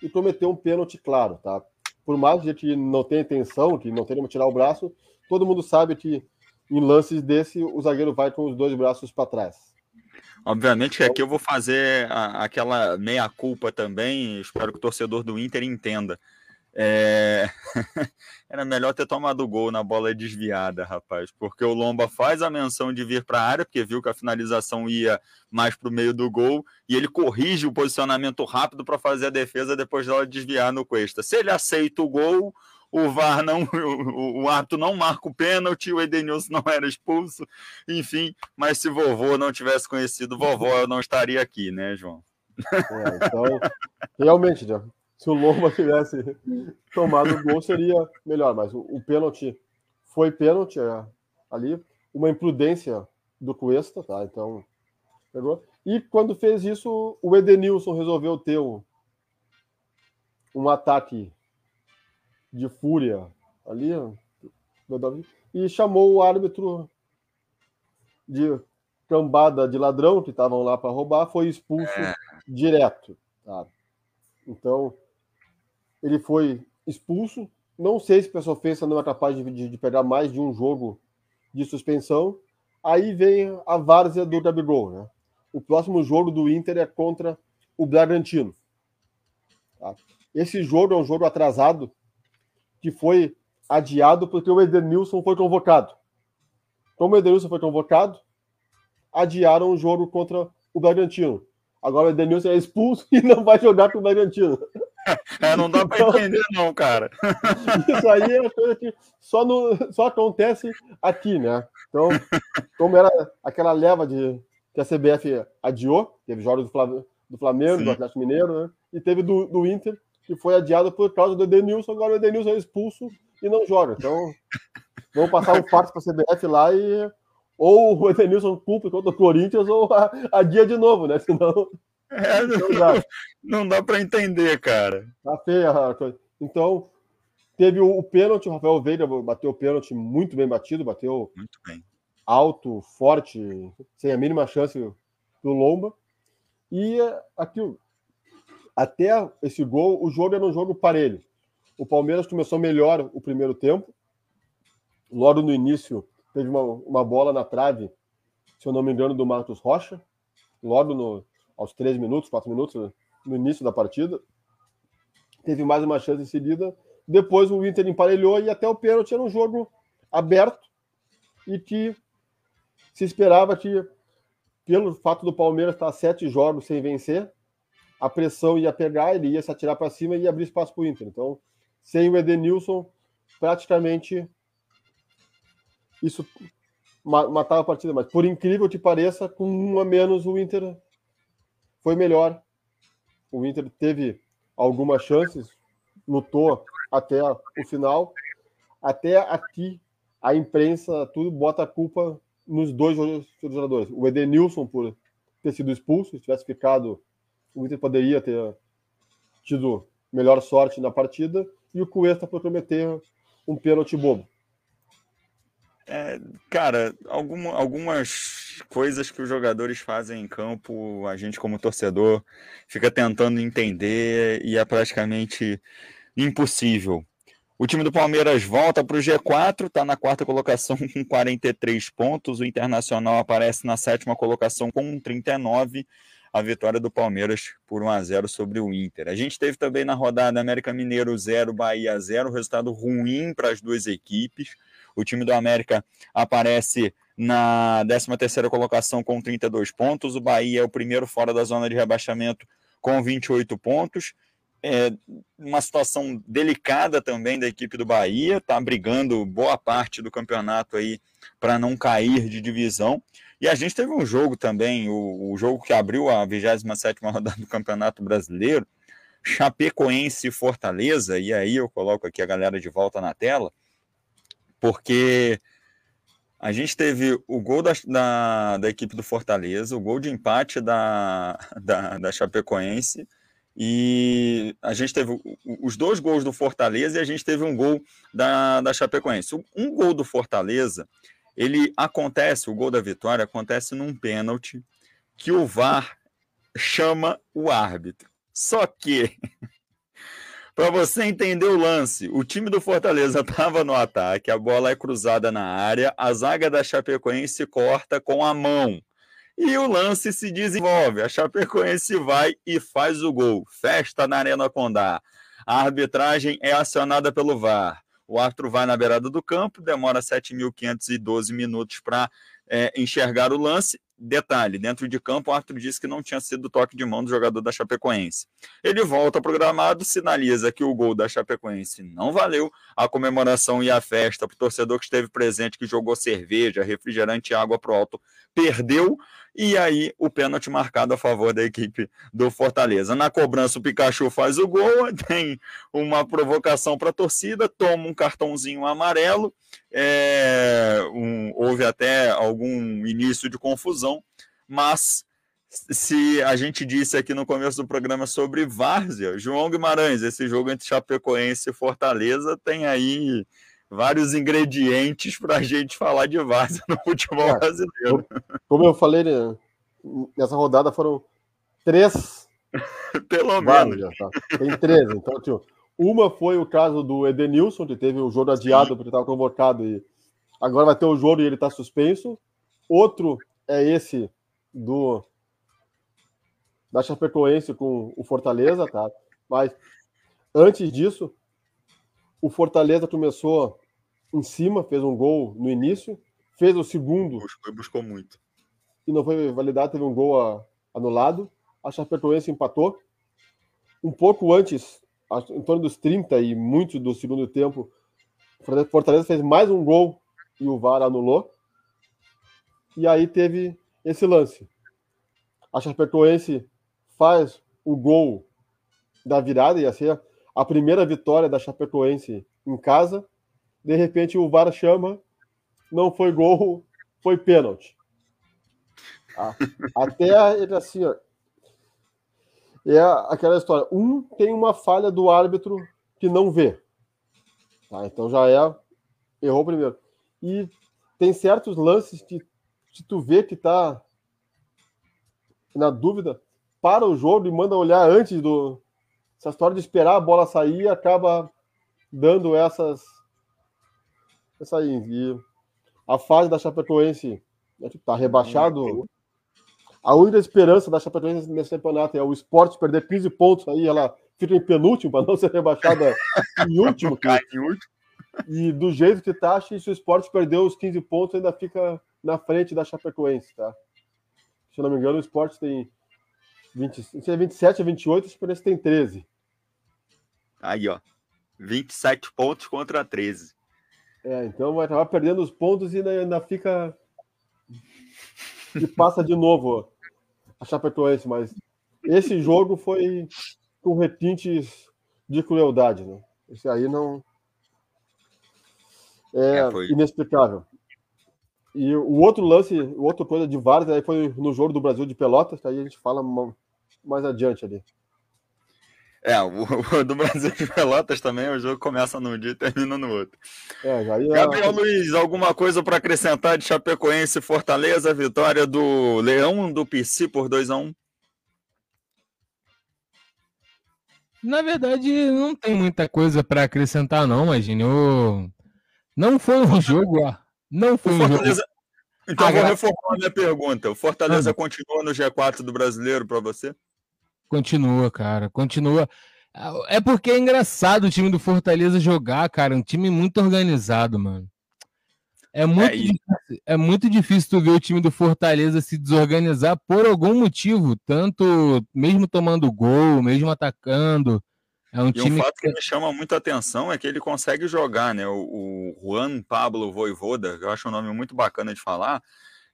e cometeu um pênalti claro, tá? Por mais que não tenha intenção, que não tenha tirar o braço, todo mundo sabe que em lances desse o zagueiro vai com os dois braços para trás. Obviamente que aqui eu vou fazer a, aquela meia-culpa também, espero que o torcedor do Inter entenda. É, [laughs] era melhor ter tomado o gol na bola desviada, rapaz, porque o Lomba faz a menção de vir para a área, porque viu que a finalização ia mais para o meio do gol, e ele corrige o posicionamento rápido para fazer a defesa depois dela desviar no Cuesta. Se ele aceita o gol, o VAR não, [laughs] o, o não marca o pênalti, o Edenilson não era expulso, enfim, mas se vovô não tivesse conhecido vovó, eu não estaria aqui, né, João? É, então, realmente, né? Se o Lomba tivesse tomado o gol, seria melhor. Mas o, o pênalti foi pênalti é, ali, uma imprudência do Cuesta, tá? Então, pegou. E quando fez isso, o Edenilson resolveu ter um, um ataque de fúria ali e chamou o árbitro de cambada de ladrão que estavam lá para roubar, foi expulso é. direto. Tá? Então, ele foi expulso. Não sei se o pessoal fez não é capaz de, de, pegar mais de um jogo de suspensão. Aí vem a várzea do Gabigol. Né? O próximo jogo do Inter é contra o Bragantino. Tá? Esse jogo é um jogo atrasado que foi adiado porque o Edenilson foi convocado. Como o Edenilson foi convocado, adiaram o jogo contra o Bragantino. Agora o Edenilson é expulso [laughs] e não vai jogar com o Bragantino. É, não dá para então, entender, não, cara. Isso aí é uma coisa que só, no, só acontece aqui, né? Então, como era aquela leva de que a CBF adiou, teve jogos do Flamengo, do, Flamengo, do Atlético Mineiro, né? E teve do, do Inter, que foi adiado por causa do Edenilson. Agora o Edenilson é expulso e não joga. Então, vamos passar um fato para a CBF lá e ou o Edenilson culpa contra o Corinthians ou adia de novo, né? Senão. É, não, dá, não dá para entender, cara. Tá feia a coisa. Então, teve o, o pênalti, o Rafael Veiga bateu o pênalti muito bem batido, bateu muito bem. alto, forte, sem a mínima chance do Lomba. E aqui, até esse gol, o jogo era um jogo parelho. O Palmeiras começou melhor o primeiro tempo. Logo no início, teve uma, uma bola na trave, se eu não me engano, do Marcos Rocha. Logo no, aos três minutos, quatro minutos no início da partida. Teve mais uma chance em seguida. Depois o Inter emparelhou e até o pênalti era um jogo aberto e que se esperava que, pelo fato do Palmeiras estar sete jogos sem vencer, a pressão ia pegar, ele ia se atirar para cima e ia abrir espaço para o Inter. Então, sem o Edenilson, praticamente isso matava a partida. Mas por incrível que pareça, com um a menos o Inter foi melhor. O Inter teve algumas chances, lutou até o final. Até aqui, a imprensa tudo bota a culpa nos dois jogadores. O Edenilson por ter sido expulso, se tivesse ficado, o Inter poderia ter tido melhor sorte na partida, e o Cuesta por cometer um pênalti bobo. É, cara, alguma, algumas coisas que os jogadores fazem em campo, a gente, como torcedor, fica tentando entender e é praticamente impossível. O time do Palmeiras volta para o G4, está na quarta colocação [laughs] com 43 pontos. O Internacional aparece na sétima colocação com 39. A vitória do Palmeiras por 1 a 0 sobre o Inter. A gente teve também na rodada América Mineiro 0, Bahia 0, resultado ruim para as duas equipes. O time do América aparece na 13ª colocação com 32 pontos. O Bahia é o primeiro fora da zona de rebaixamento com 28 pontos. É uma situação delicada também da equipe do Bahia, está brigando boa parte do campeonato aí para não cair de divisão. E a gente teve um jogo também, o, o jogo que abriu a 27ª rodada do Campeonato Brasileiro, Chapecoense e Fortaleza, e aí eu coloco aqui a galera de volta na tela porque a gente teve o gol da, da, da, equipe do Fortaleza, o gol de empate da, [laughs] da, da Chapecoense, e a gente teve os dois gols do Fortaleza e a gente teve um gol da, da Chapecoense. Um gol do Fortaleza, ele acontece, o gol da vitória acontece num pênalti que o VAR chama o árbitro. Só que para você entender o lance, o time do Fortaleza [laughs] estava no ataque, a bola é cruzada na área, a zaga da Chapecoense corta com a mão. E o lance se desenvolve. A Chapecoense vai e faz o gol. Festa na Arena Condá. A arbitragem é acionada pelo VAR. O árbitro vai na beirada do campo, demora 7.512 minutos para é, enxergar o lance Detalhe, dentro de campo, o árbitro disse que não tinha sido toque de mão do jogador da Chapecoense. Ele volta para o gramado, sinaliza que o gol da Chapecoense não valeu, a comemoração e a festa para o torcedor que esteve presente, que jogou cerveja, refrigerante e água para o alto, perdeu, e aí o pênalti marcado a favor da equipe do Fortaleza. Na cobrança, o Pikachu faz o gol, [laughs] tem uma provocação para a torcida, toma um cartãozinho amarelo, é, um, houve até algum início de confusão, mas se a gente disse aqui no começo do programa sobre Várzea, João Guimarães, esse jogo entre Chapecoense e Fortaleza tem aí vários ingredientes para a gente falar de Várzea no futebol é, brasileiro. Como eu falei, né, nessa rodada foram três. [laughs] Pelo menos. Tá? Tem três. Então, tio, uma foi o caso do Edenilson, que teve o jogo adiado porque estava convocado e agora vai ter o jogo e ele está suspenso. Outro é esse do da Chapecoense com o Fortaleza, tá? Mas antes disso, o Fortaleza começou em cima, fez um gol no início, fez o segundo. Buscou, buscou muito. E não foi validado, teve um gol anulado. A Chapecoense empatou. Um pouco antes em torno dos 30 e muito do segundo tempo, o Fortaleza fez mais um gol e o VAR anulou. E aí teve esse lance. A Chapecoense faz o gol da virada, ia ser a primeira vitória da Chapecoense em casa. De repente o VAR chama, não foi gol, foi pênalti. Ah, até ele assim, ó, é aquela história. Um tem uma falha do árbitro que não vê. Tá? Então já é. Errou primeiro. E tem certos lances que, que tu vê que tá na dúvida, para o jogo e manda olhar antes do. Essa história de esperar a bola sair acaba dando essas. Essa aí. E a fase da Chapecoense né, tá rebaixado a única esperança da Chapecoense nesse campeonato é o esporte perder 15 pontos aí, ela fica em penúltimo [laughs] para não ser rebaixada em último. Cai em último. E do jeito que tá, que se o esporte perder os 15 pontos, ainda fica na frente da Chapecoense, tá? Se eu não me engano, o esporte tem 20, 27 a 28, a Chapecoense tem 13. Aí, ó. 27 pontos contra 13. É, então vai acabar perdendo os pontos e ainda, fica. E passa de novo a Chapecoense, mas esse jogo foi com retintes de crueldade, né? Esse aí não é, é inexplicável. E o outro lance, o outro coisa de vários aí foi no jogo do Brasil de Pelotas, que aí a gente fala mais adiante ali. É, o, [laughs] o, do Brasil de Pelotas também, o jogo começa num dia e termina no outro. É, já ia... Gabriel Luiz, alguma coisa para acrescentar de Chapecoense Fortaleza, vitória do Leão do PC por 2 a 1 um? Na verdade, não tem muita coisa para acrescentar, não, imagine. O... Não foi um [laughs] jogo. Não foi um jogo. Então, vou reformar a minha pergunta. O Fortaleza ah. continua no G4 do brasileiro para você? Continua, cara. Continua. É porque é engraçado o time do Fortaleza jogar, cara. Um time muito organizado, mano. É muito, é, difícil, é muito difícil tu ver o time do Fortaleza se desorganizar por algum motivo, tanto mesmo tomando gol, mesmo atacando. É um e time um fato que... que me chama muita atenção é que ele consegue jogar, né? O, o Juan Pablo Voivoda, eu acho um nome muito bacana de falar,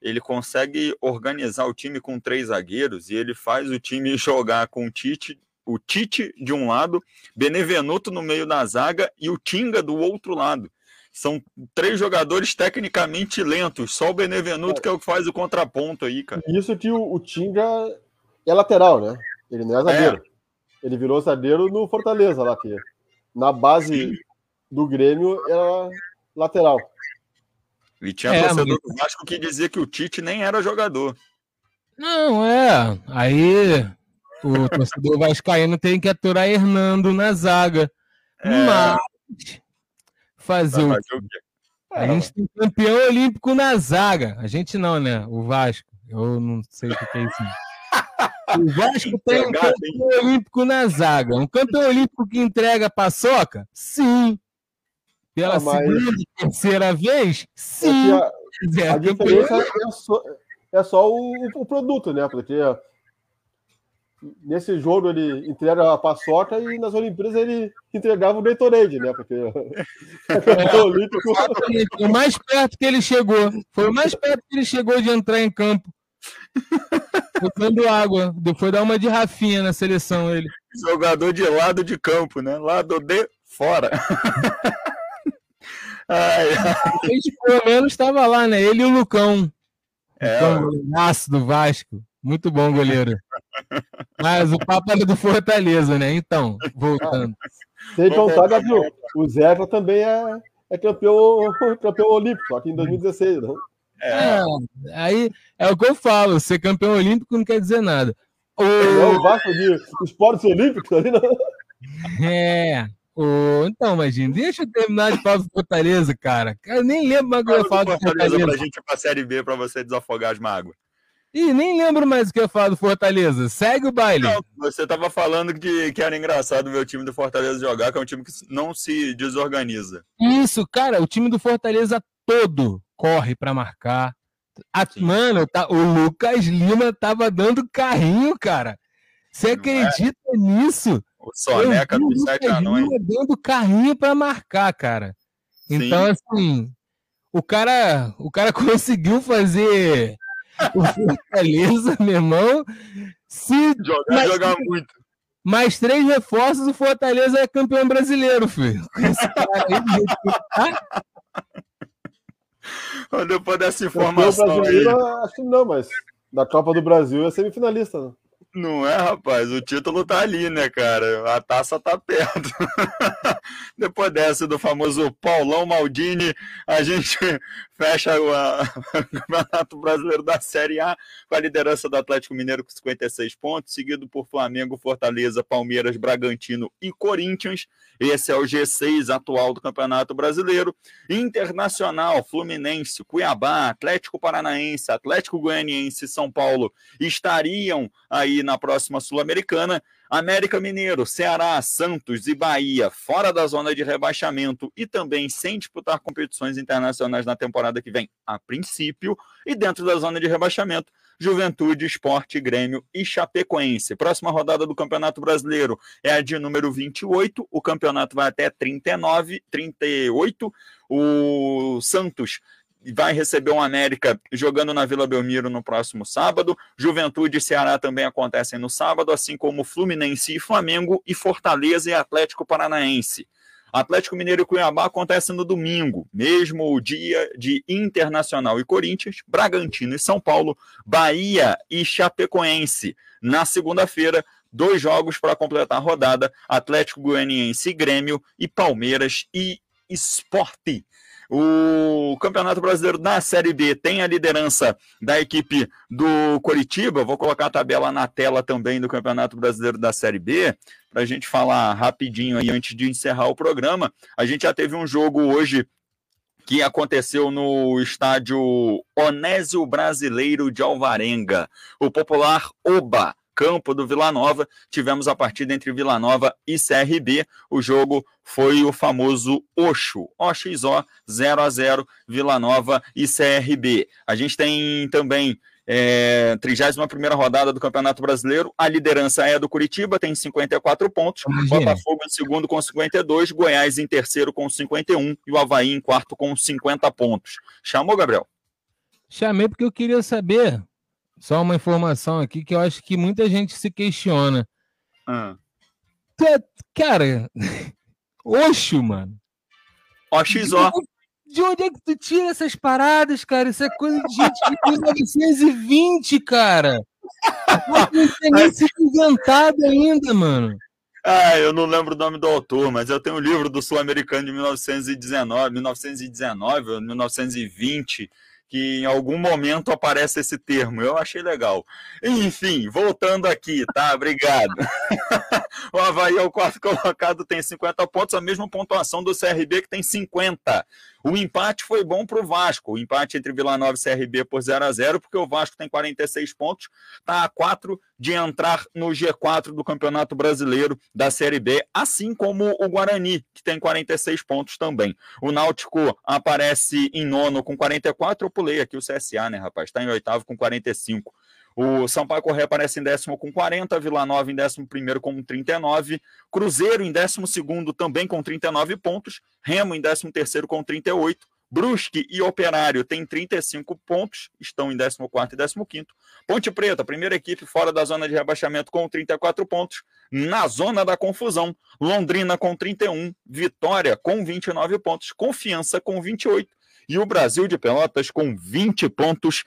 ele consegue organizar o time com três zagueiros e ele faz o time [laughs] jogar com o Tite, o Tite de um lado, Benevenuto no meio da zaga e o Tinga do outro lado. São três jogadores tecnicamente lentos, só o Benevenuto que é o que faz o contraponto aí, cara. Isso que o, o Tinga é lateral, né? Ele não é zagueiro. É. Ele virou zagueiro no Fortaleza lá, que na base Sim. do Grêmio era lateral. E tinha é, torcedor mas... do Vasco que dizia que o Tite nem era jogador. Não, é. Aí o [laughs] torcedor vascaíno tem que aturar Hernando na zaga. É... Mas fazer o... o A gente tem campeão olímpico na zaga. A gente não, né? O Vasco. Eu não sei o que é isso. O Vasco [laughs] tem um campeão olímpico na zaga. Um campeão olímpico que entrega paçoca? Sim. Pela ah, mas... segunda, terceira vez, sim. a, é a diferença é só, é só o, o, produto, né? Porque nesse jogo ele entrega a paçoca e nas Olimpíadas ele entregava o Gatorade, né? Porque [laughs] é, o mais perto que ele chegou, foi o mais perto que ele chegou de entrar em campo. Botando água, foi dar uma de Rafinha na seleção ele. Jogador de lado de campo, né? Lado de fora. [laughs] ai, ai. Pelo menos estava lá, né? Ele e o Lucão. É, o do Vasco. Muito bom, goleiro. [laughs] Mas o papo era do Fortaleza, né? Então, voltando. Sem contar, Gabriel, o Zeca também é, é campeão, [laughs] campeão olímpico, aqui em 2016, não? É. é. aí é o que eu falo, ser campeão olímpico não quer dizer nada. O... Não, o Vasco de esportes olímpicos ali, não? É. O... Então, imagina, deixa eu terminar de falar do Fortaleza, cara. Eu nem lembro mais o que eu ia falar do Fortaleza. Fortaleza pra gente ir pra Série B pra você desafogar as mágoas. Ih, nem lembro mais o que eu ia falar do Fortaleza. Segue o baile. Não, você tava falando que, que era engraçado ver o time do Fortaleza jogar, que é um time que não se desorganiza. Isso, cara, o time do Fortaleza todo corre para marcar. A, mano, tá, o Lucas Lima tava dando carrinho, cara. Você acredita é? nisso? O Soneca do Sete Anões. dando carrinho para marcar, cara. Então, Sim. assim, o cara, o cara [laughs] conseguiu fazer o Fortaleza, meu irmão. Se jogar, mais, jogar muito. Mais três reforços, o Fortaleza é campeão brasileiro, filho. Esse cara aí, Depois dessa informação aí. Acho que não, mas na Copa do Brasil é semifinalista, né? Não é, rapaz? O título tá ali, né, cara? A taça tá perto. [laughs] Depois dessa do famoso Paulão Maldini, a gente fecha [laughs] o, Campeonato Brasileiro da Série A com a liderança do Atlético Mineiro com 56 pontos, seguido por Flamengo, Fortaleza, Palmeiras, Bragantino e Corinthians. Esse é o G6 atual do Campeonato Brasileiro. Internacional, Fluminense, Cuiabá, Atlético Paranaense, Atlético Goianiense São Paulo estariam aí na próxima Sul-Americana. América Mineiro, Ceará, Santos e Bahia fora da zona de rebaixamento e também sem disputar competições internacionais na temporada que vem, a princípio, e dentro da zona de rebaixamento, Juventude, Esporte, Grêmio e Chapecoense. Próxima rodada do Campeonato Brasileiro é a de número 28, o campeonato vai até 39, 38. O Santos vai receber o América jogando na Vila Belmiro no próximo sábado. Juventude e Ceará também acontecem no sábado, assim como Fluminense e Flamengo, e Fortaleza e Atlético Paranaense. Atlético Mineiro e Cuiabá acontece no domingo, mesmo o dia de Internacional e Corinthians, Bragantino e São Paulo, Bahia e Chapecoense. Na segunda-feira, dois jogos para completar a rodada: Atlético Goianiense e Grêmio e Palmeiras e Esporte. O Campeonato Brasileiro da Série B tem a liderança da equipe do Coritiba. Vou colocar a tabela na tela também do Campeonato Brasileiro da Série B, para a gente falar rapidinho aí antes de encerrar o programa. A gente já teve um jogo hoje que aconteceu no estádio Onésio Brasileiro de Alvarenga. O popular Oba campo do Vila Nova. Tivemos a partida entre Vila Nova e CRB. O jogo foi o famoso Oxo, OXO 0 a 0 Vila Nova e CRB. A gente tem também é, 31 rodada do Campeonato Brasileiro. A liderança é do Curitiba, tem 54 pontos. Imagina. Botafogo em segundo com 52, Goiás em terceiro com 51 e o Havaí em quarto com 50 pontos. Chamou, Gabriel? Chamei porque eu queria saber só uma informação aqui que eu acho que muita gente se questiona. Ah. Cara, [laughs] Oxo, mano. OXO. De onde é que tu tira essas paradas, cara? Isso é coisa de gente de 1920, cara. Não tem nem sido inventado ainda, mano. Ah, eu não lembro o nome do autor, mas eu tenho um livro do Sul-Americano de 1919, 1919 ou 1920 que em algum momento aparece esse termo. Eu achei legal. Enfim, voltando aqui, tá? Obrigado. [laughs] o Havaí é o quarto [laughs] colocado, tem 50 pontos, a mesma pontuação do CRB, que tem 50. O empate foi bom para o Vasco, o empate entre Vila Nova e CRB por 0 a 0 porque o Vasco tem 46 pontos, está a 4 de entrar no G4 do Campeonato Brasileiro da Série B, assim como o Guarani, que tem 46 pontos também. O Náutico aparece em nono com 44, eu pulei aqui o CSA, né, rapaz? Está em oitavo com 45. O Sampaio Correia aparece em décimo com 40, Vila Nova em décimo primeiro com 39, Cruzeiro em décimo segundo também com 39 pontos, Remo em décimo terceiro com 38, Brusque e Operário têm 35 pontos, estão em 14 e 15. Ponte Preta, primeira equipe fora da zona de rebaixamento com 34 pontos. Na zona da confusão, Londrina com 31, Vitória com 29 pontos, Confiança com 28 e o Brasil de Pelotas com 20 pontos.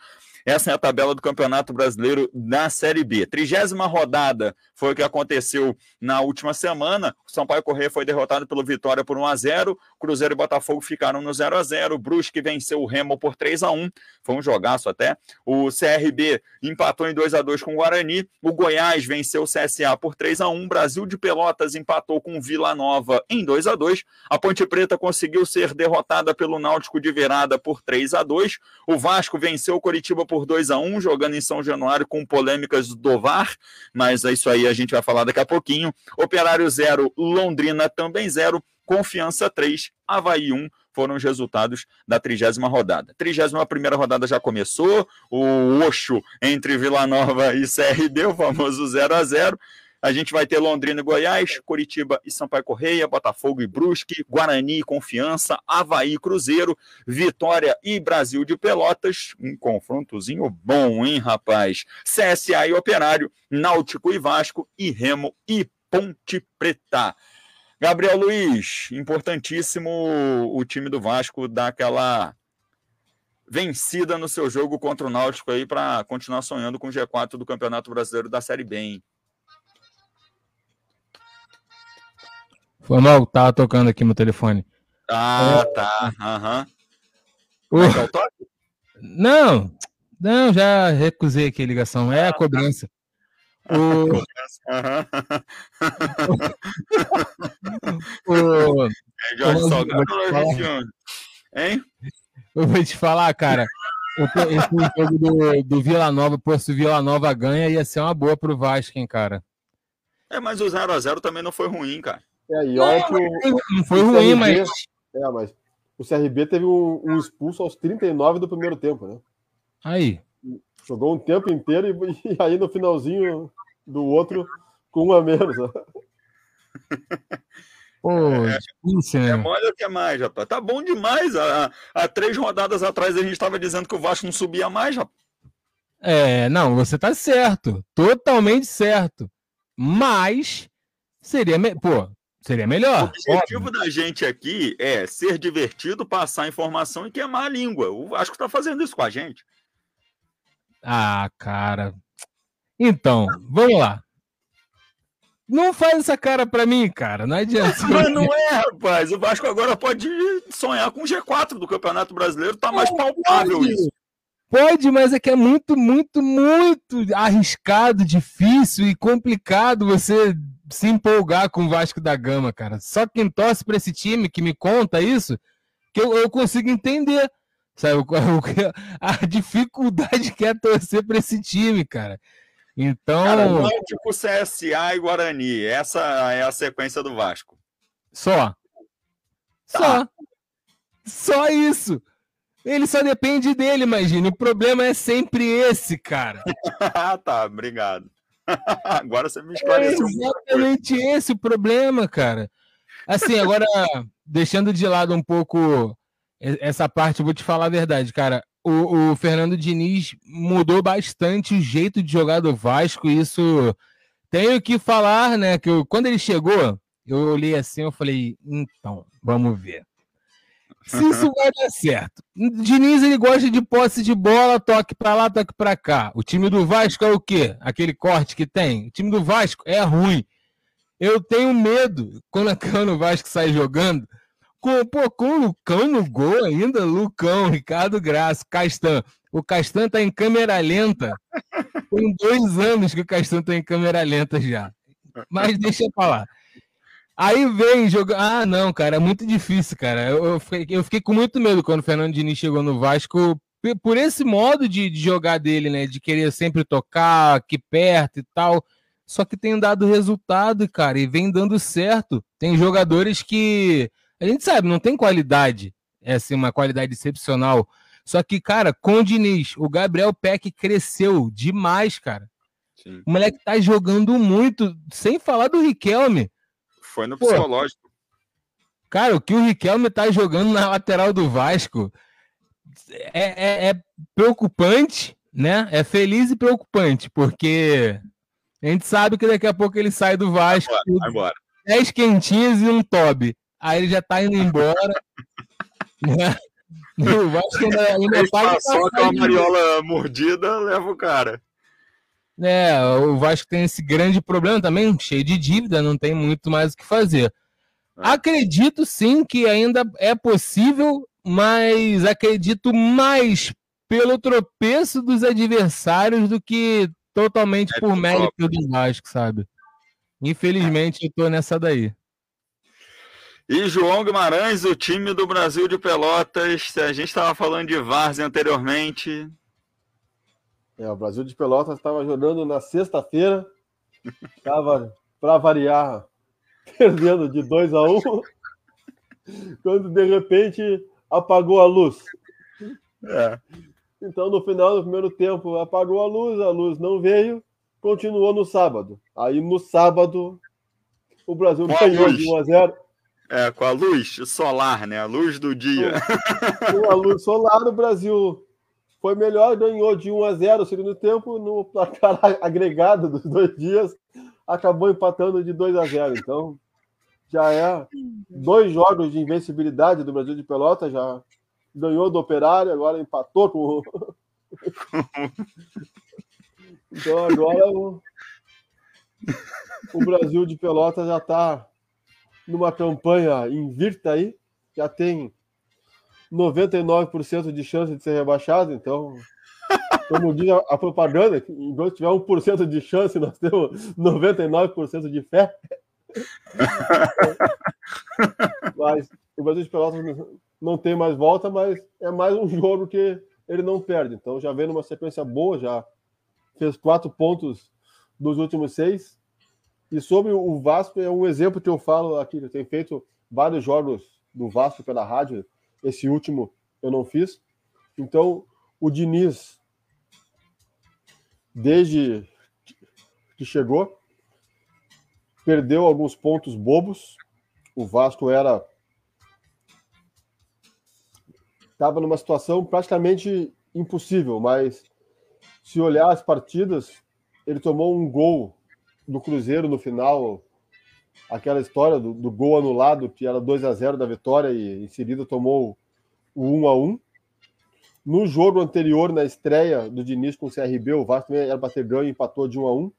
Essa é a tabela do Campeonato Brasileiro na Série B. Trigésima rodada foi o que aconteceu na última semana. O Sampaio Corrêa foi derrotado pelo Vitória por 1 a 0 Cruzeiro e Botafogo ficaram no 0 a 0 Brusque venceu o Remo por 3 a 1 Foi um jogaço até. O CRB empatou em 2 a 2 com o Guarani. O Goiás venceu o CSA por 3 a 1 Brasil de Pelotas empatou com o Vila Nova em 2 a 2 A Ponte Preta conseguiu ser derrotada pelo Náutico de virada por 3 a 2 O Vasco venceu o Coritiba por 2 a 1 jogando em São Januário com polêmicas do VAR, mas é isso aí a gente vai falar daqui a pouquinho. Operário 0, Londrina também 0, Confiança 3, Havaí 1 foram os resultados da trigésima rodada. Trigésima primeira rodada já começou, o Oxo entre Vila Nova e CRB, o famoso 0 a 0 a gente vai ter Londrina e Goiás, Curitiba e Sampaio Correia, Botafogo e Brusque, Guarani e Confiança, Havaí e Cruzeiro, Vitória e Brasil de Pelotas. Um confrontozinho bom, hein, rapaz? CSA e Operário, Náutico e Vasco e Remo e Ponte Preta. Gabriel Luiz, importantíssimo o time do Vasco dar aquela vencida no seu jogo contra o Náutico aí para continuar sonhando com o G4 do Campeonato Brasileiro da Série B. Hein? Foi mal, tava tocando aqui no telefone. Ah, é... tá. Aham. Uhum. Uh... Não, não, já recusei aqui a ligação. É a cobrança. O... o... [laughs] É Jorge Salgado Hein? Eu vou te falar, cara. Esse jogo do, do Vila Nova, pô, se o Vila Nova ganha, ia ser uma boa pro Vasco, hein, cara. É, mas o 0x0 também não foi ruim, cara. É, e olha que o, não foi ruim, CRB, mas. É, mas o CRB teve um, um, expulso aos 39 do primeiro tempo, né? Aí. Jogou um tempo inteiro e, e aí no finalzinho do outro com um a menos. Né? Pô, é, difícil, né? É mole o que é mais, rapaz. Tá bom demais. Há, há três rodadas atrás a gente estava dizendo que o Vasco não subia mais, rapaz. É, não, você tá certo. Totalmente certo. Mas seria. Me... Pô, Seria melhor. O objetivo óbvio. da gente aqui é ser divertido, passar informação e queimar a língua. O Vasco está fazendo isso com a gente. Ah, cara. Então, vamos lá. Não faz essa cara para mim, cara. Não adianta. [laughs] Mas não é, rapaz. O Vasco agora pode sonhar com o G4 do Campeonato Brasileiro. Tá mais palpável pode. isso. Pode, mas é que é muito, muito, muito arriscado, difícil e complicado você se empolgar com o Vasco da Gama, cara. Só quem torce para esse time que me conta isso, que eu, eu consigo entender, sabe? [laughs] A dificuldade que é torcer para esse time, cara. Então. Cara, Náutico, CSA e Guarani. Essa é a sequência do Vasco. Só. Tá. Só. Só isso. Ele só depende dele, imagina. O problema é sempre esse, cara. [laughs] ah, tá. Obrigado. [laughs] agora você me esclareceu. É exatamente esse o problema, cara. Assim, agora, deixando de lado um pouco essa parte, eu vou te falar a verdade, cara. O, o, Fernando Diniz mudou bastante o jeito de jogar do Vasco, e isso tenho que falar, né? Que eu, quando ele chegou, eu olhei assim, eu falei, então, vamos ver se isso vai dar certo. Diniz ele gosta de posse de bola, toque para lá, toque para cá. O time do Vasco é o quê? Aquele corte que tem. O time do Vasco é ruim. Eu tenho medo quando, [laughs] quando o Vasco sai jogando. Com, pô, com o Lucão no gol ainda, Lucão, Ricardo Graça, Castan. O Castan tá em câmera lenta. Tem dois anos que o Castan tá em câmera lenta já. Mas deixa eu falar. Aí vem jogar. Ah, não, cara, é muito difícil, cara. Eu, eu, fiquei, eu fiquei com muito medo quando o Fernando Diniz chegou no Vasco, por esse modo de, de, jogar dele, né? De querer sempre tocar aqui perto e tal. Só que tem dado resultado, cara, e vem dando certo. Tem jogadores que a gente sabe, não tem qualidade, é assim, uma qualidade excepcional. Só que, cara, com o Diniz, o Gabriel Peck cresceu demais, cara. Sim. O moleque tá jogando muito, sem falar do Riquelme. Foi no psicológico. cara, o que o Riquelme tá jogando na lateral do Vasco é, é, é preocupante, né? É feliz e preocupante, porque a gente sabe que daqui a pouco ele sai do Vasco. Vai embora. 10 quentinhas e um Toby. Aí ele já tá indo embora. [laughs] né? O Vasco ainda, ainda tá só com a mariola mordida, leva o cara. É, o Vasco tem esse grande problema também, cheio de dívida, não tem muito mais o que fazer. É. Acredito sim que ainda é possível, mas acredito mais pelo tropeço dos adversários do que totalmente é por mérito do Vasco, sabe? Infelizmente eu tô nessa daí. E João Guimarães, o time do Brasil de Pelotas, a gente estava falando de Várzea anteriormente. É, o Brasil de Pelotas estava jogando na sexta-feira, estava, para variar, [laughs] perdendo de 2 a 1 um, quando de repente apagou a luz. É. Então, no final do primeiro tempo, apagou a luz, a luz não veio, continuou no sábado. Aí, no sábado, o Brasil ganhou de 1 a 0 é, com a luz solar, né? A luz do dia. Com a luz solar, o Brasil foi melhor, ganhou de 1 a 0 no segundo tempo, no placar [laughs] agregado dos dois dias, acabou empatando de 2 a 0. Então, já é dois jogos de invencibilidade do Brasil de Pelota, já ganhou do Operário, agora empatou com [laughs] Então agora o, o Brasil de Pelota já está numa campanha invicta aí, já tem 99% de chance de ser rebaixado, então, como diz a, propaganda, enquanto tiver 1% de chance, nós temos 99% de fé. [laughs] mas o Brasil de Pelotas não tem mais volta, mas é mais um jogo que ele não perde. Então já vem numa sequência boa, já fez quatro pontos dos últimos seis. E sobre o Vasco, é um exemplo que eu falo aqui. Eu tenho feito vários jogos do Vasco pela rádio. Esse último eu não fiz. Então, o Diniz, desde que chegou, perdeu alguns pontos bobos. O Vasco era. Estava numa situação praticamente impossível, mas se olhar as partidas, ele tomou um gol do Cruzeiro no final, aquela história do, do gol anulado, que era 2 a 0 da vitória e em seguida tomou o 1 a 1 No jogo anterior, na estreia do Diniz com o CRB, o Vasco também era para ter ganho e empatou de 1 a 1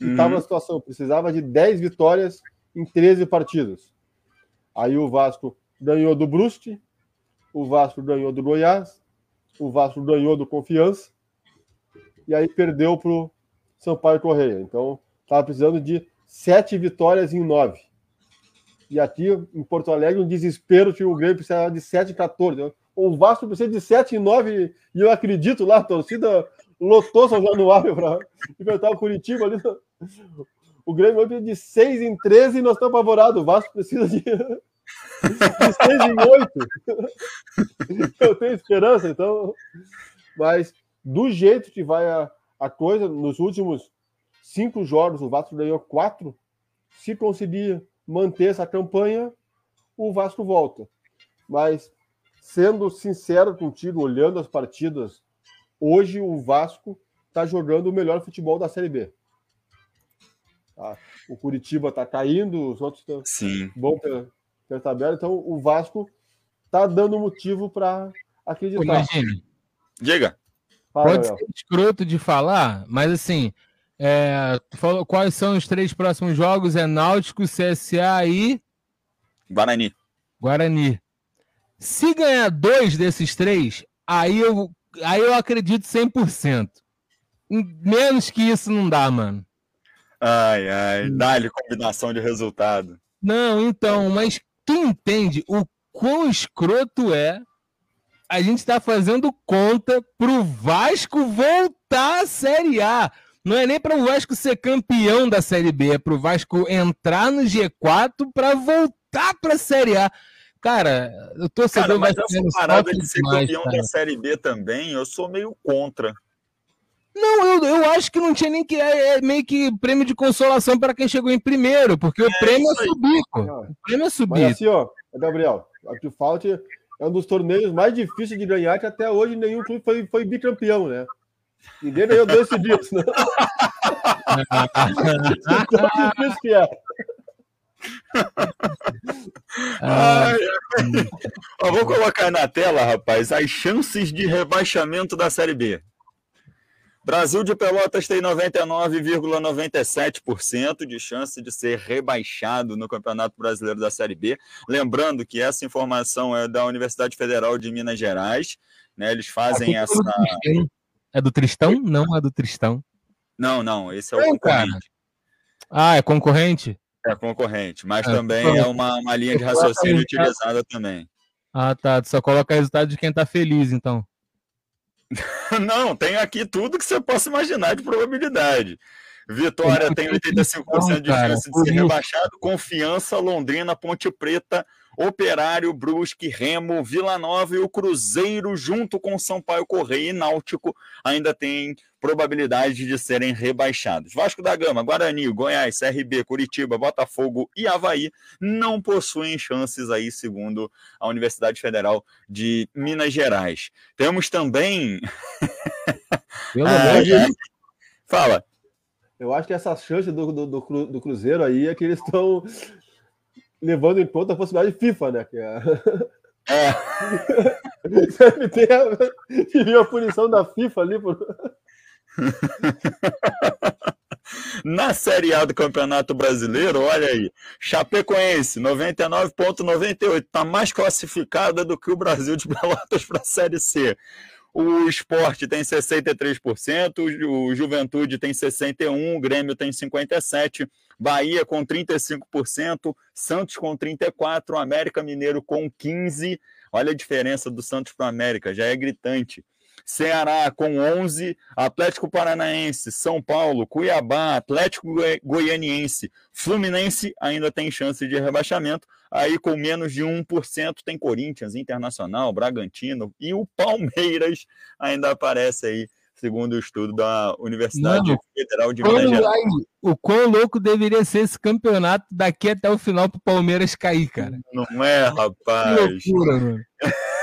E estava uhum. na situação, precisava de 10 vitórias em 13 partidas. Aí o Vasco ganhou do Brusque, o Vasco ganhou do Goiás, o Vasco ganhou do Confiança, e aí perdeu para o Sampaio Correia. Então, Estava precisando de sete vitórias em nove. E aqui em Porto Alegre, um desespero que o Grêmio precisava de 7 e 14. O Vasco precisa de 7 e 9, e eu acredito lá, a torcida lotou São Januário para enfrentar o Curitiba ali. O Grêmio precisa de 6 em 13 e nós estamos apavorados. O Vasco precisa de, [laughs] de 6 em 8. Eu tenho esperança, então. Mas do jeito que vai a, a coisa, nos últimos cinco jogos, o Vasco ganhou quatro. Se conseguir manter essa campanha, o Vasco volta. Mas, sendo sincero contigo, olhando as partidas, hoje o Vasco está jogando o melhor futebol da Série B. Tá? O Curitiba está caindo, os outros estão bom pela, pela tabela, então o Vasco está dando motivo para acreditar. Imagine. Diga. Fala, Pode ser escroto de falar, mas assim, é, falou quais são os três próximos jogos? É Náutico, CSA e. Guarani. Guarani. Se ganhar dois desses três, aí eu, aí eu acredito 100%. Menos que isso não dá, mano. Ai, ai, dá-lhe combinação de resultado. Não, então, mas tu entende o quão escroto é a gente está fazendo conta pro Vasco voltar à Série A. Não é nem para o Vasco ser campeão da Série B, é para o Vasco entrar no G4 para voltar para a Série A. Cara, o torcedor cara, mas essa parada de ser demais, campeão cara. da Série B também, eu sou meio contra. Não, eu, eu acho que não tinha nem que. É, é meio que prêmio de consolação para quem chegou em primeiro, porque é, o prêmio é subir, pô. O prêmio é subir. Mas assim, ó, Gabriel, a que falta é um dos torneios mais difíceis de ganhar, que até hoje nenhum clube foi, foi bicampeão, né? Ninguém ganhou dois seguidos, né? Tão difícil que é. Ai, Ó, vou colocar na tela, rapaz, as chances de rebaixamento da Série B. Brasil de Pelotas tem 99,97% de chance de ser rebaixado no Campeonato Brasileiro da Série B. Lembrando que essa informação é da Universidade Federal de Minas Gerais. Né? Eles fazem essa. É do Tristão? Não é do Tristão. Não, não, esse é o concorrente. Cara. Ah, é concorrente? É concorrente, mas é, também é uma, uma linha de raciocínio utilizada também. Ah, tá. Tu só coloca resultado de quem tá feliz, então. [laughs] Não, tem aqui tudo que você possa imaginar de probabilidade. Vitória tem 85% de chance de ser rebaixado. Confiança, Londrina, Ponte Preta, Operário, Brusque, Remo, Vila Nova e o Cruzeiro, junto com Sampaio Correia e Náutico, ainda tem probabilidade de serem rebaixados. Vasco da Gama, Guarani, Goiás, CRB, Curitiba, Botafogo e Havaí não possuem chances aí, segundo a Universidade Federal de Minas Gerais. Temos também. Pelo [laughs] ah, Fala. Eu acho que essa chance do, do, do, do Cruzeiro aí é que eles estão levando em conta a possibilidade de FIFA, né? Que é... É. Deve [laughs] ter a, a punição da FIFA ali. Por... [laughs] Na Série A do Campeonato Brasileiro, olha aí, Chapecoense, 99,98, está mais classificada do que o Brasil de Pelotas para a Série C. O esporte tem 63%, o Juventude tem 61%, o Grêmio tem 57%, Bahia com 35%, Santos com 34%, América Mineiro com 15%. Olha a diferença do Santos para o América, já é gritante. Ceará com 11, Atlético Paranaense, São Paulo, Cuiabá, Atlético Goianiense, Fluminense ainda tem chance de rebaixamento. Aí com menos de 1% tem Corinthians, Internacional, Bragantino e o Palmeiras ainda aparece aí, segundo o estudo da Universidade Mano, Federal de Minas Gerais. O quão louco deveria ser esse campeonato daqui até o final para o Palmeiras cair, cara. Não é, rapaz. Que loucura, mano. [laughs]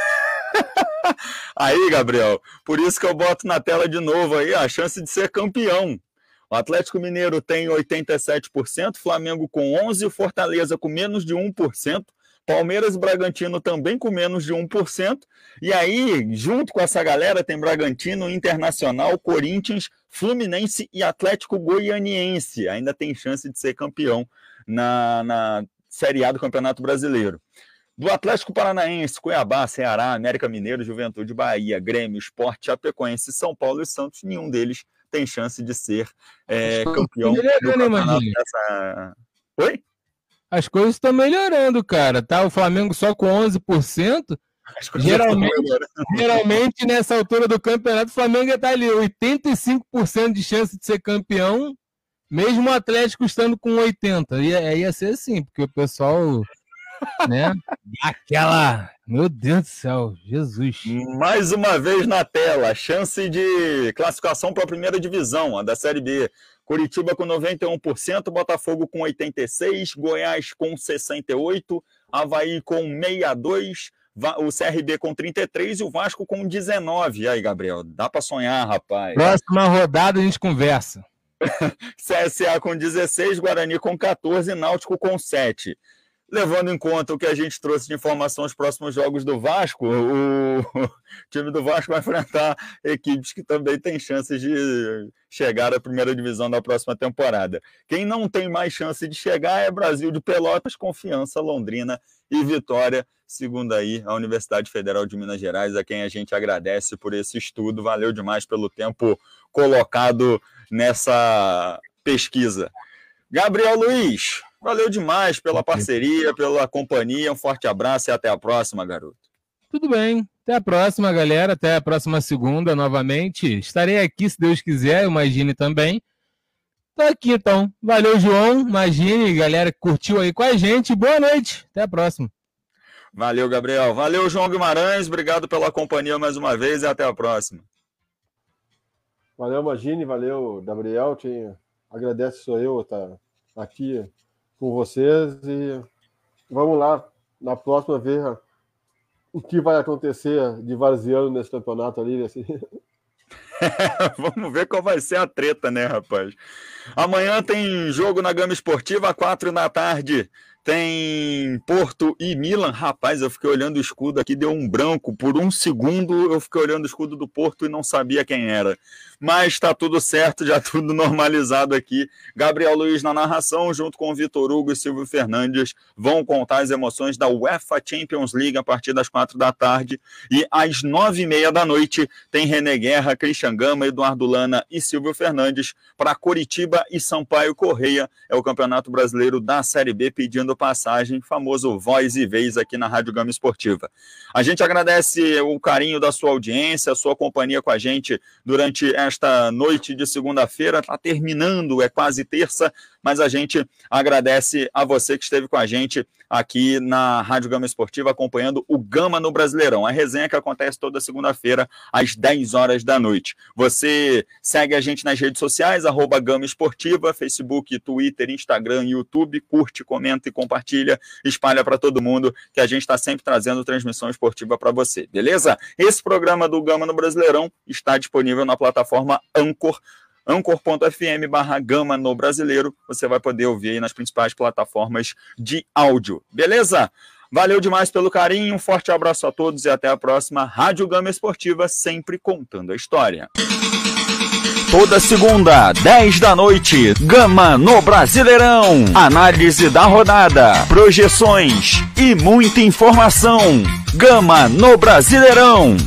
aí, Gabriel, por isso que eu boto na tela de novo aí a chance de ser campeão. O Atlético Mineiro tem 87%, Flamengo com 11%, Fortaleza com menos de 1%, Palmeiras e Bragantino também com menos de 1%. E aí, junto com essa galera, tem Bragantino, Internacional, Corinthians, Fluminense e Atlético Goianiense. Ainda tem chance de ser campeão na, na Série A do Campeonato Brasileiro do Atlético Paranaense, Cuiabá, Ceará, América Mineiro, Juventude, Bahia, Grêmio, Esporte, Chapecoense, São Paulo e Santos, nenhum deles tem chance de ser é, campeão do campeonato dessa... Oi? As coisas estão melhorando, cara. Tá o Flamengo só com 11%. Geralmente, geralmente, nessa altura do campeonato, o Flamengo está ali 85% de chance de ser campeão, mesmo o Atlético estando com 80%. Ia, ia ser assim, porque o pessoal né? Aquela. Meu Deus do céu, Jesus. Mais uma vez na tela, chance de classificação para a primeira divisão, a da Série B. Curitiba com 91%, Botafogo com 86%, Goiás com 68%, Havaí com 62%, o CRB com 33 e o Vasco com 19. E aí, Gabriel, dá para sonhar, rapaz. Próxima rodada a gente conversa. [laughs] CSA com 16, Guarani com 14, Náutico com 7 levando em conta o que a gente trouxe de informação aos próximos jogos do Vasco, o [laughs] time do Vasco vai enfrentar equipes que também têm chances de chegar à primeira divisão da próxima temporada. Quem não tem mais chance de chegar é Brasil de Pelotas, Confiança, Londrina e Vitória, segundo aí a Universidade Federal de Minas Gerais, a quem a gente agradece por esse estudo. Valeu demais pelo tempo colocado nessa pesquisa. Gabriel Luiz, valeu demais pela parceria, pela companhia. Um forte abraço e até a próxima, garoto. Tudo bem. Até a próxima, galera. Até a próxima segunda, novamente. Estarei aqui, se Deus quiser. Imagine também. Tô aqui, então. Valeu, João. Imagine, galera que curtiu aí com a gente. Boa noite. Até a próxima. Valeu, Gabriel. Valeu, João Guimarães. Obrigado pela companhia mais uma vez e até a próxima. Valeu, Imagine. Valeu, Gabriel. Te agradeço, sou eu, estar tá aqui com vocês. E vamos lá, na próxima, ver o que vai acontecer de varziano nesse campeonato ali. Assim. [laughs] Vamos ver qual vai ser a treta, né, rapaz? Amanhã tem jogo na Gama Esportiva, quatro da tarde. Tem Porto e Milan. Rapaz, eu fiquei olhando o escudo aqui, deu um branco. Por um segundo eu fiquei olhando o escudo do Porto e não sabia quem era. Mas está tudo certo, já [laughs] tudo normalizado aqui. Gabriel Luiz na narração, junto com Vitor Hugo e Silvio Fernandes, vão contar as emoções da UEFA Champions League a partir das quatro da tarde. E às nove e meia da noite tem René Guerra, Christian Gama, Eduardo Lana e Silvio Fernandes para Coritiba e Sampaio Correia. É o Campeonato Brasileiro da Série B pedindo passagem, famoso voz e vez aqui na Rádio Gama Esportiva. A gente agradece o carinho da sua audiência, a sua companhia com a gente durante esta noite de segunda-feira. Está terminando, é quase terça, mas a gente agradece a você que esteve com a gente aqui na Rádio Gama Esportiva, acompanhando o Gama no Brasileirão. A resenha que acontece toda segunda-feira, às 10 horas da noite. Você segue a gente nas redes sociais, arroba Gama Esportiva, Facebook, Twitter, Instagram, YouTube, curte, comenta e compartilha, espalha para todo mundo, que a gente está sempre trazendo transmissão esportiva para você, beleza? Esse programa do Gama no Brasileirão está disponível na plataforma Anchor anchor.fm barra gama no brasileiro. Você vai poder ouvir aí nas principais plataformas de áudio. Beleza? Valeu demais pelo carinho, um forte abraço a todos e até a próxima. Rádio Gama Esportiva, sempre contando a história. Toda segunda, 10 da noite, Gama no Brasileirão. Análise da rodada, projeções e muita informação. Gama no Brasileirão.